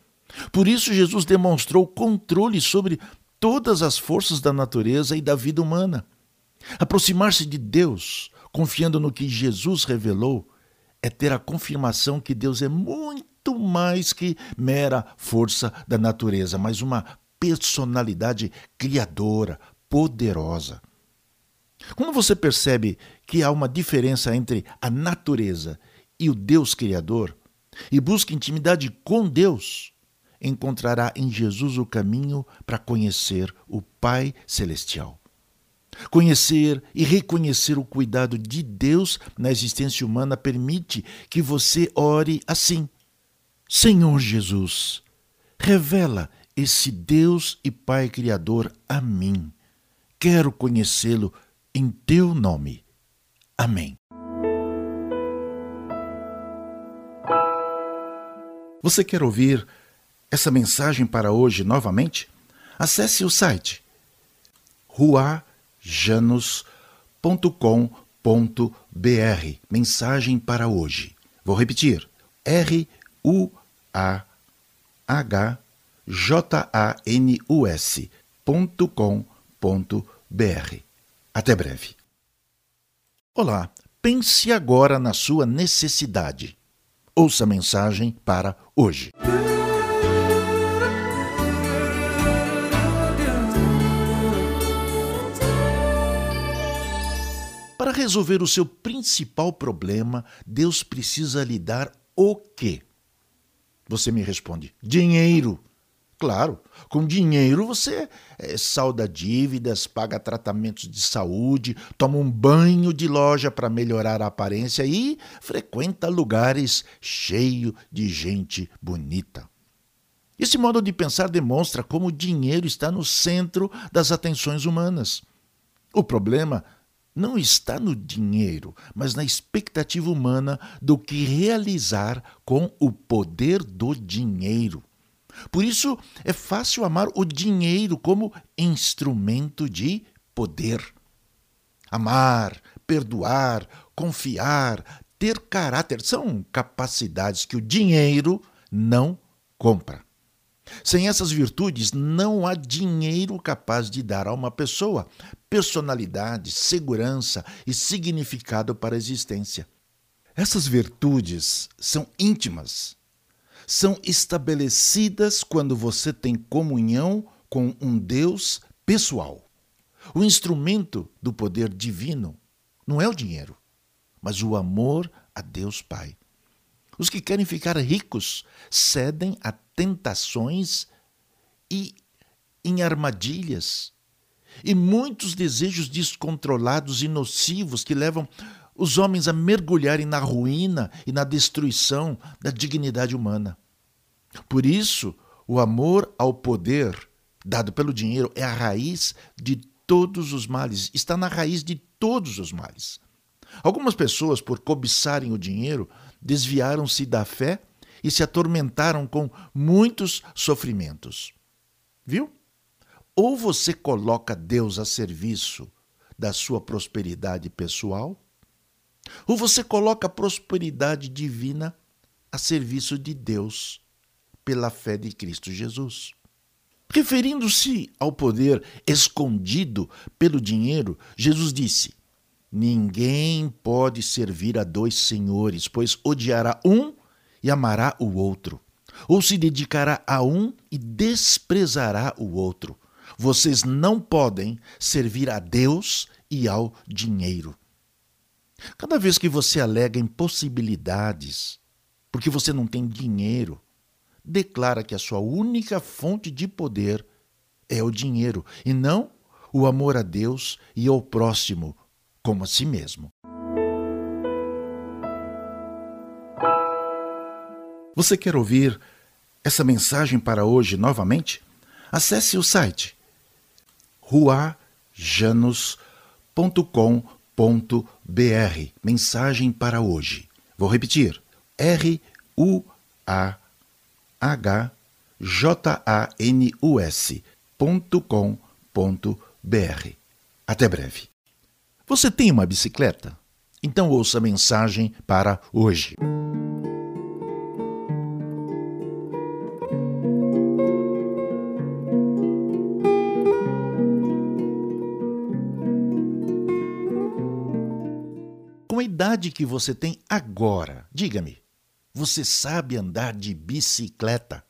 Por isso, Jesus demonstrou controle sobre todas as forças da natureza e da vida humana. Aproximar-se de Deus, confiando no que Jesus revelou, é ter a confirmação que Deus é muito mais que mera força da natureza, mas uma personalidade criadora, poderosa. Quando você percebe que há uma diferença entre a natureza e o Deus Criador, e busca intimidade com Deus, encontrará em Jesus o caminho para conhecer o Pai Celestial. Conhecer e reconhecer o cuidado de Deus na existência humana permite que você ore assim: Senhor Jesus, revela esse Deus e Pai Criador a mim, quero conhecê-lo em teu nome. Amém. Você quer ouvir essa mensagem para hoje novamente? Acesse o site ruajanos.com.br. Mensagem para hoje. Vou repetir: R U A H J A N U S.com.br. Até breve. Olá, pense agora na sua necessidade. Ouça a mensagem para hoje. Para resolver o seu principal problema, Deus precisa lhe dar o quê? Você me responde: dinheiro. Claro, com dinheiro você é, salda dívidas, paga tratamentos de saúde, toma um banho de loja para melhorar a aparência e frequenta lugares cheios de gente bonita. Esse modo de pensar demonstra como o dinheiro está no centro das atenções humanas. O problema não está no dinheiro, mas na expectativa humana do que realizar com o poder do dinheiro. Por isso, é fácil amar o dinheiro como instrumento de poder. Amar, perdoar, confiar, ter caráter são capacidades que o dinheiro não compra. Sem essas virtudes, não há dinheiro capaz de dar a uma pessoa personalidade, segurança e significado para a existência. Essas virtudes são íntimas, são estabelecidas quando você tem comunhão com um Deus pessoal. O instrumento do poder divino não é o dinheiro, mas o amor a Deus Pai. Os que querem ficar ricos cedem a tentações e em armadilhas e muitos desejos descontrolados e nocivos que levam os homens a mergulharem na ruína e na destruição da dignidade humana. Por isso, o amor ao poder dado pelo dinheiro é a raiz de todos os males, está na raiz de todos os males. Algumas pessoas, por cobiçarem o dinheiro, desviaram-se da fé e se atormentaram com muitos sofrimentos. Viu? Ou você coloca Deus a serviço da sua prosperidade pessoal, ou você coloca a prosperidade divina a serviço de Deus pela fé de Cristo Jesus. Referindo-se ao poder escondido pelo dinheiro, Jesus disse: Ninguém pode servir a dois senhores, pois odiará um e amará o outro, ou se dedicará a um e desprezará o outro. Vocês não podem servir a Deus e ao dinheiro. Cada vez que você alega impossibilidades, porque você não tem dinheiro, declara que a sua única fonte de poder é o dinheiro e não o amor a Deus e ao próximo como a si mesmo. Você quer ouvir essa mensagem para hoje novamente? Acesse o site ruajanos.com.br. Mensagem para hoje. Vou repetir: R U A H J A N U S.com.br. Até breve. Você tem uma bicicleta? Então ouça a mensagem para hoje. Idade que você tem agora, diga-me, você sabe andar de bicicleta?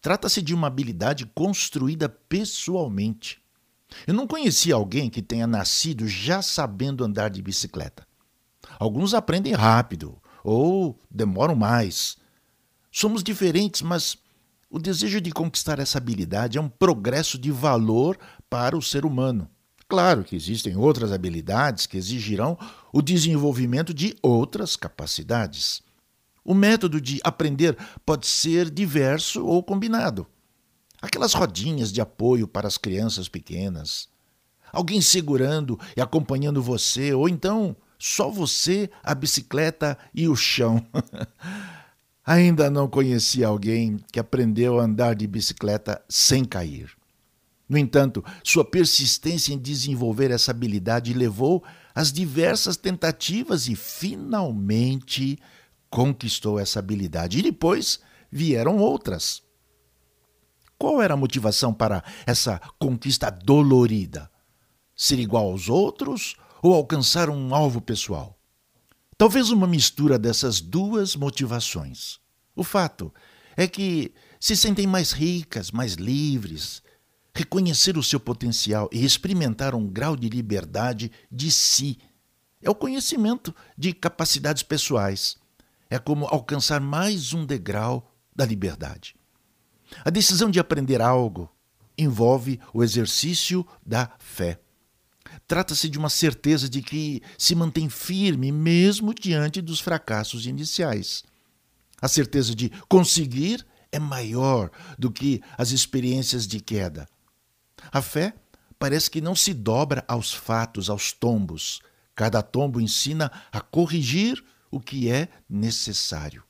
Trata-se de uma habilidade construída pessoalmente. Eu não conheci alguém que tenha nascido já sabendo andar de bicicleta. Alguns aprendem rápido ou demoram mais. Somos diferentes, mas o desejo de conquistar essa habilidade é um progresso de valor para o ser humano. Claro que existem outras habilidades que exigirão o desenvolvimento de outras capacidades. O método de aprender pode ser diverso ou combinado. Aquelas rodinhas de apoio para as crianças pequenas, alguém segurando e acompanhando você, ou então só você, a bicicleta e o chão. <laughs> Ainda não conheci alguém que aprendeu a andar de bicicleta sem cair. No entanto, sua persistência em desenvolver essa habilidade levou às diversas tentativas e finalmente conquistou essa habilidade. E depois vieram outras. Qual era a motivação para essa conquista dolorida? Ser igual aos outros ou alcançar um alvo pessoal? Talvez uma mistura dessas duas motivações. O fato é que se sentem mais ricas, mais livres, reconhecer o seu potencial e experimentar um grau de liberdade de si. É o conhecimento de capacidades pessoais. É como alcançar mais um degrau da liberdade. A decisão de aprender algo envolve o exercício da fé. Trata-se de uma certeza de que se mantém firme mesmo diante dos fracassos iniciais. A certeza de conseguir é maior do que as experiências de queda. A fé parece que não se dobra aos fatos, aos tombos. Cada tombo ensina a corrigir o que é necessário.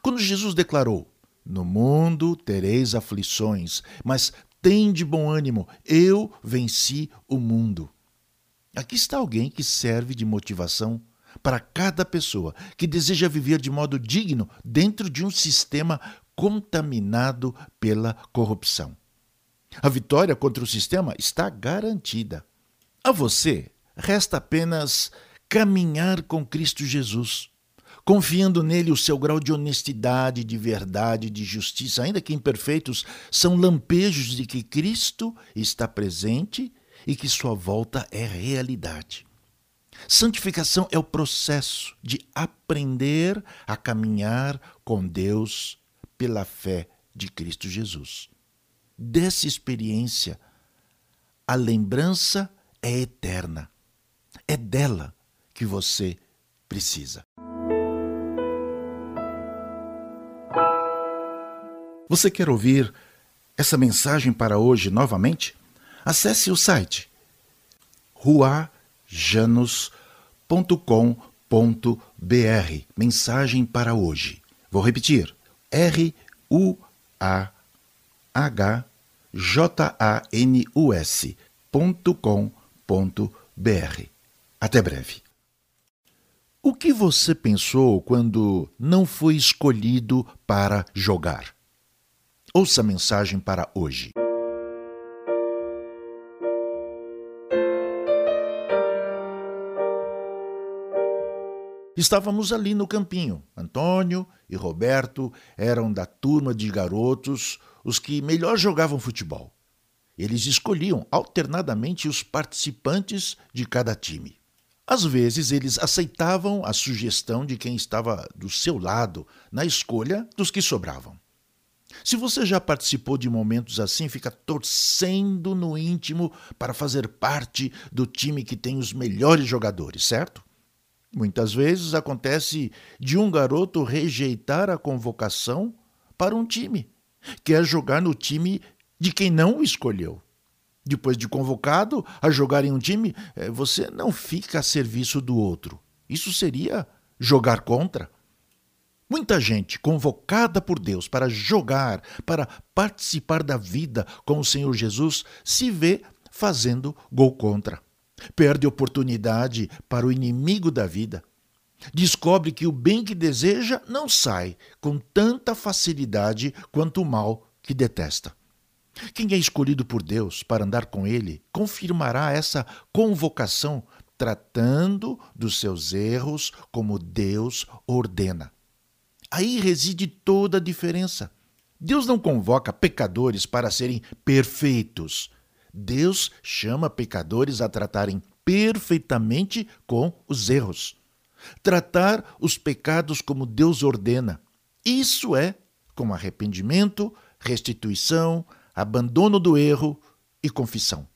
Quando Jesus declarou: No mundo tereis aflições, mas tem de bom ânimo, eu venci o mundo. Aqui está alguém que serve de motivação para cada pessoa que deseja viver de modo digno dentro de um sistema contaminado pela corrupção. A vitória contra o sistema está garantida. A você resta apenas caminhar com Cristo Jesus, confiando nele o seu grau de honestidade, de verdade, de justiça, ainda que imperfeitos, são lampejos de que Cristo está presente e que sua volta é realidade. Santificação é o processo de aprender a caminhar com Deus pela fé de Cristo Jesus. Dessa experiência, a lembrança é eterna. É dela que você precisa. Você quer ouvir essa mensagem para hoje novamente? Acesse o site ruajanos.com.br. Mensagem para hoje. Vou repetir: R U A H J A N U S.com.br. Até breve. O que você pensou quando não foi escolhido para jogar? Ouça a mensagem para hoje. Estávamos ali no campinho. Antônio e Roberto eram da turma de garotos os que melhor jogavam futebol. Eles escolhiam alternadamente os participantes de cada time. Às vezes, eles aceitavam a sugestão de quem estava do seu lado na escolha dos que sobravam. Se você já participou de momentos assim, fica torcendo no íntimo para fazer parte do time que tem os melhores jogadores, certo? Muitas vezes acontece de um garoto rejeitar a convocação para um time, quer jogar no time de quem não o escolheu. Depois de convocado a jogar em um time, eh, você não fica a serviço do outro. Isso seria jogar contra. Muita gente convocada por Deus para jogar, para participar da vida com o Senhor Jesus, se vê fazendo gol contra. Perde oportunidade para o inimigo da vida. Descobre que o bem que deseja não sai com tanta facilidade quanto o mal que detesta. Quem é escolhido por Deus para andar com Ele confirmará essa convocação, tratando dos seus erros como Deus ordena. Aí reside toda a diferença. Deus não convoca pecadores para serem perfeitos. Deus chama pecadores a tratarem perfeitamente com os erros. Tratar os pecados como Deus ordena. Isso é com arrependimento, restituição, abandono do erro e confissão.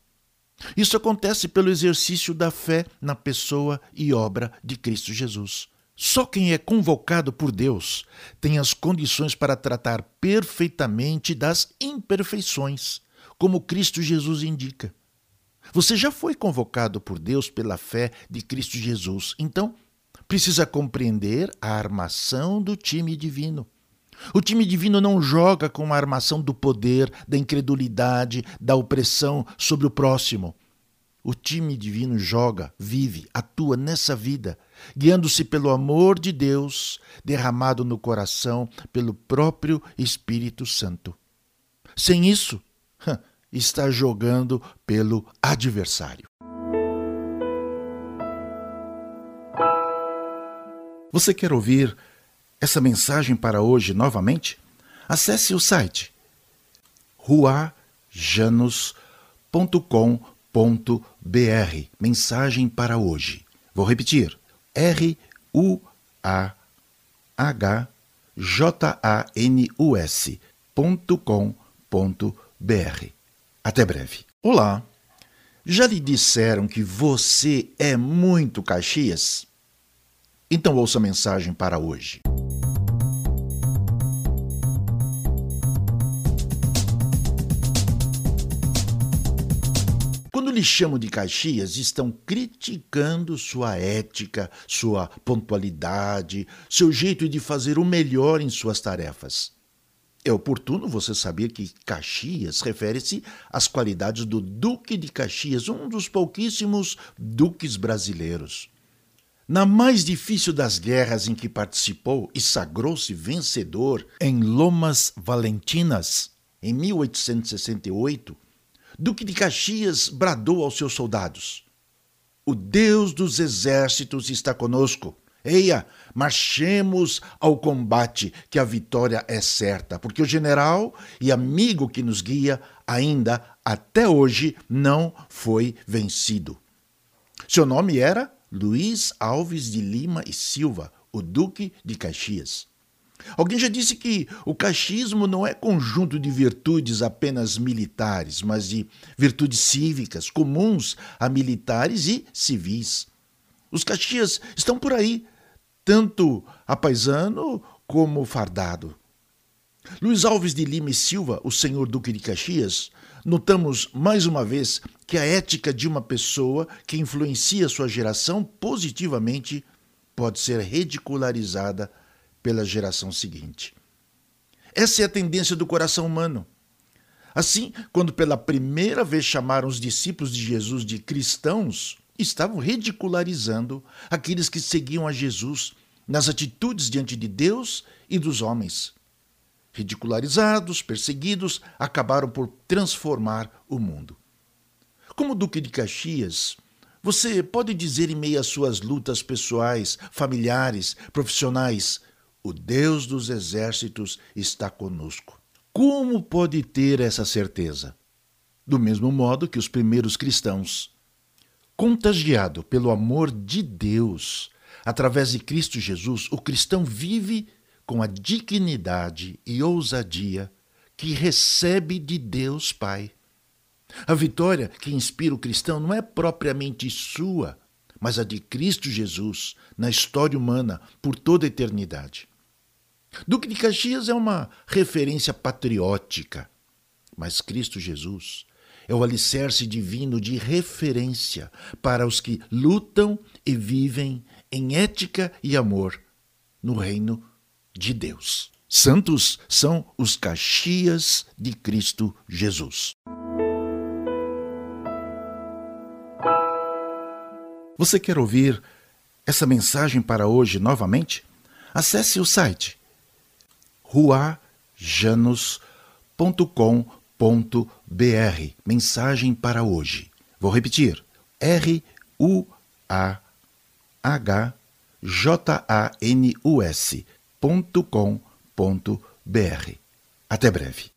Isso acontece pelo exercício da fé na pessoa e obra de Cristo Jesus. Só quem é convocado por Deus tem as condições para tratar perfeitamente das imperfeições, como Cristo Jesus indica. Você já foi convocado por Deus pela fé de Cristo Jesus. Então, precisa compreender a armação do time divino. O time divino não joga com a armação do poder, da incredulidade, da opressão sobre o próximo. O time divino joga, vive, atua nessa vida, guiando-se pelo amor de Deus derramado no coração pelo próprio Espírito Santo. Sem isso, está jogando pelo adversário. Você quer ouvir essa mensagem para hoje novamente? Acesse o site ruajanos.com.br Mensagem para hoje. Vou repetir. R U A H J A N U S.com.br. Até breve. Olá. Já lhe disseram que você é muito Caxias? Então ouça a mensagem para hoje. Quando lhe chamam de Caxias, estão criticando sua ética, sua pontualidade, seu jeito de fazer o melhor em suas tarefas. É oportuno você saber que Caxias refere-se às qualidades do Duque de Caxias, um dos pouquíssimos duques brasileiros. Na mais difícil das guerras em que participou e sagrou-se vencedor, em Lomas Valentinas, em 1868, Duque de Caxias bradou aos seus soldados: O Deus dos exércitos está conosco. Eia, marchemos ao combate, que a vitória é certa, porque o general e amigo que nos guia ainda até hoje não foi vencido. Seu nome era Luiz Alves de Lima e Silva, o Duque de Caxias. Alguém já disse que o caxismo não é conjunto de virtudes apenas militares, mas de virtudes cívicas comuns a militares e civis. Os caxias estão por aí, tanto a paisano como fardado. Luiz Alves de Lima e Silva, o senhor Duque de Caxias, notamos mais uma vez que a ética de uma pessoa que influencia sua geração positivamente pode ser ridicularizada pela geração seguinte. Essa é a tendência do coração humano. Assim, quando pela primeira vez chamaram os discípulos de Jesus de cristãos, estavam ridicularizando aqueles que seguiam a Jesus nas atitudes diante de Deus e dos homens ridicularizados, perseguidos, acabaram por transformar o mundo. Como Duque de Caxias, você pode dizer em meio às suas lutas pessoais, familiares, profissionais: o Deus dos exércitos está conosco. Como pode ter essa certeza? Do mesmo modo que os primeiros cristãos. Contagiado pelo amor de Deus, através de Cristo Jesus, o cristão vive com a dignidade e ousadia que recebe de Deus Pai. A vitória que inspira o cristão não é propriamente sua, mas a de Cristo Jesus na história humana por toda a eternidade. Duque de Caxias é uma referência patriótica, mas Cristo Jesus é o alicerce divino de referência para os que lutam e vivem em ética e amor no reino de Deus. Santos são os Caxias de Cristo Jesus. Você quer ouvir essa mensagem para hoje novamente? Acesse o site ruajanos.com.br. Mensagem para hoje. Vou repetir: R U A H J A N U S www.radiocultura.com.br. Até breve.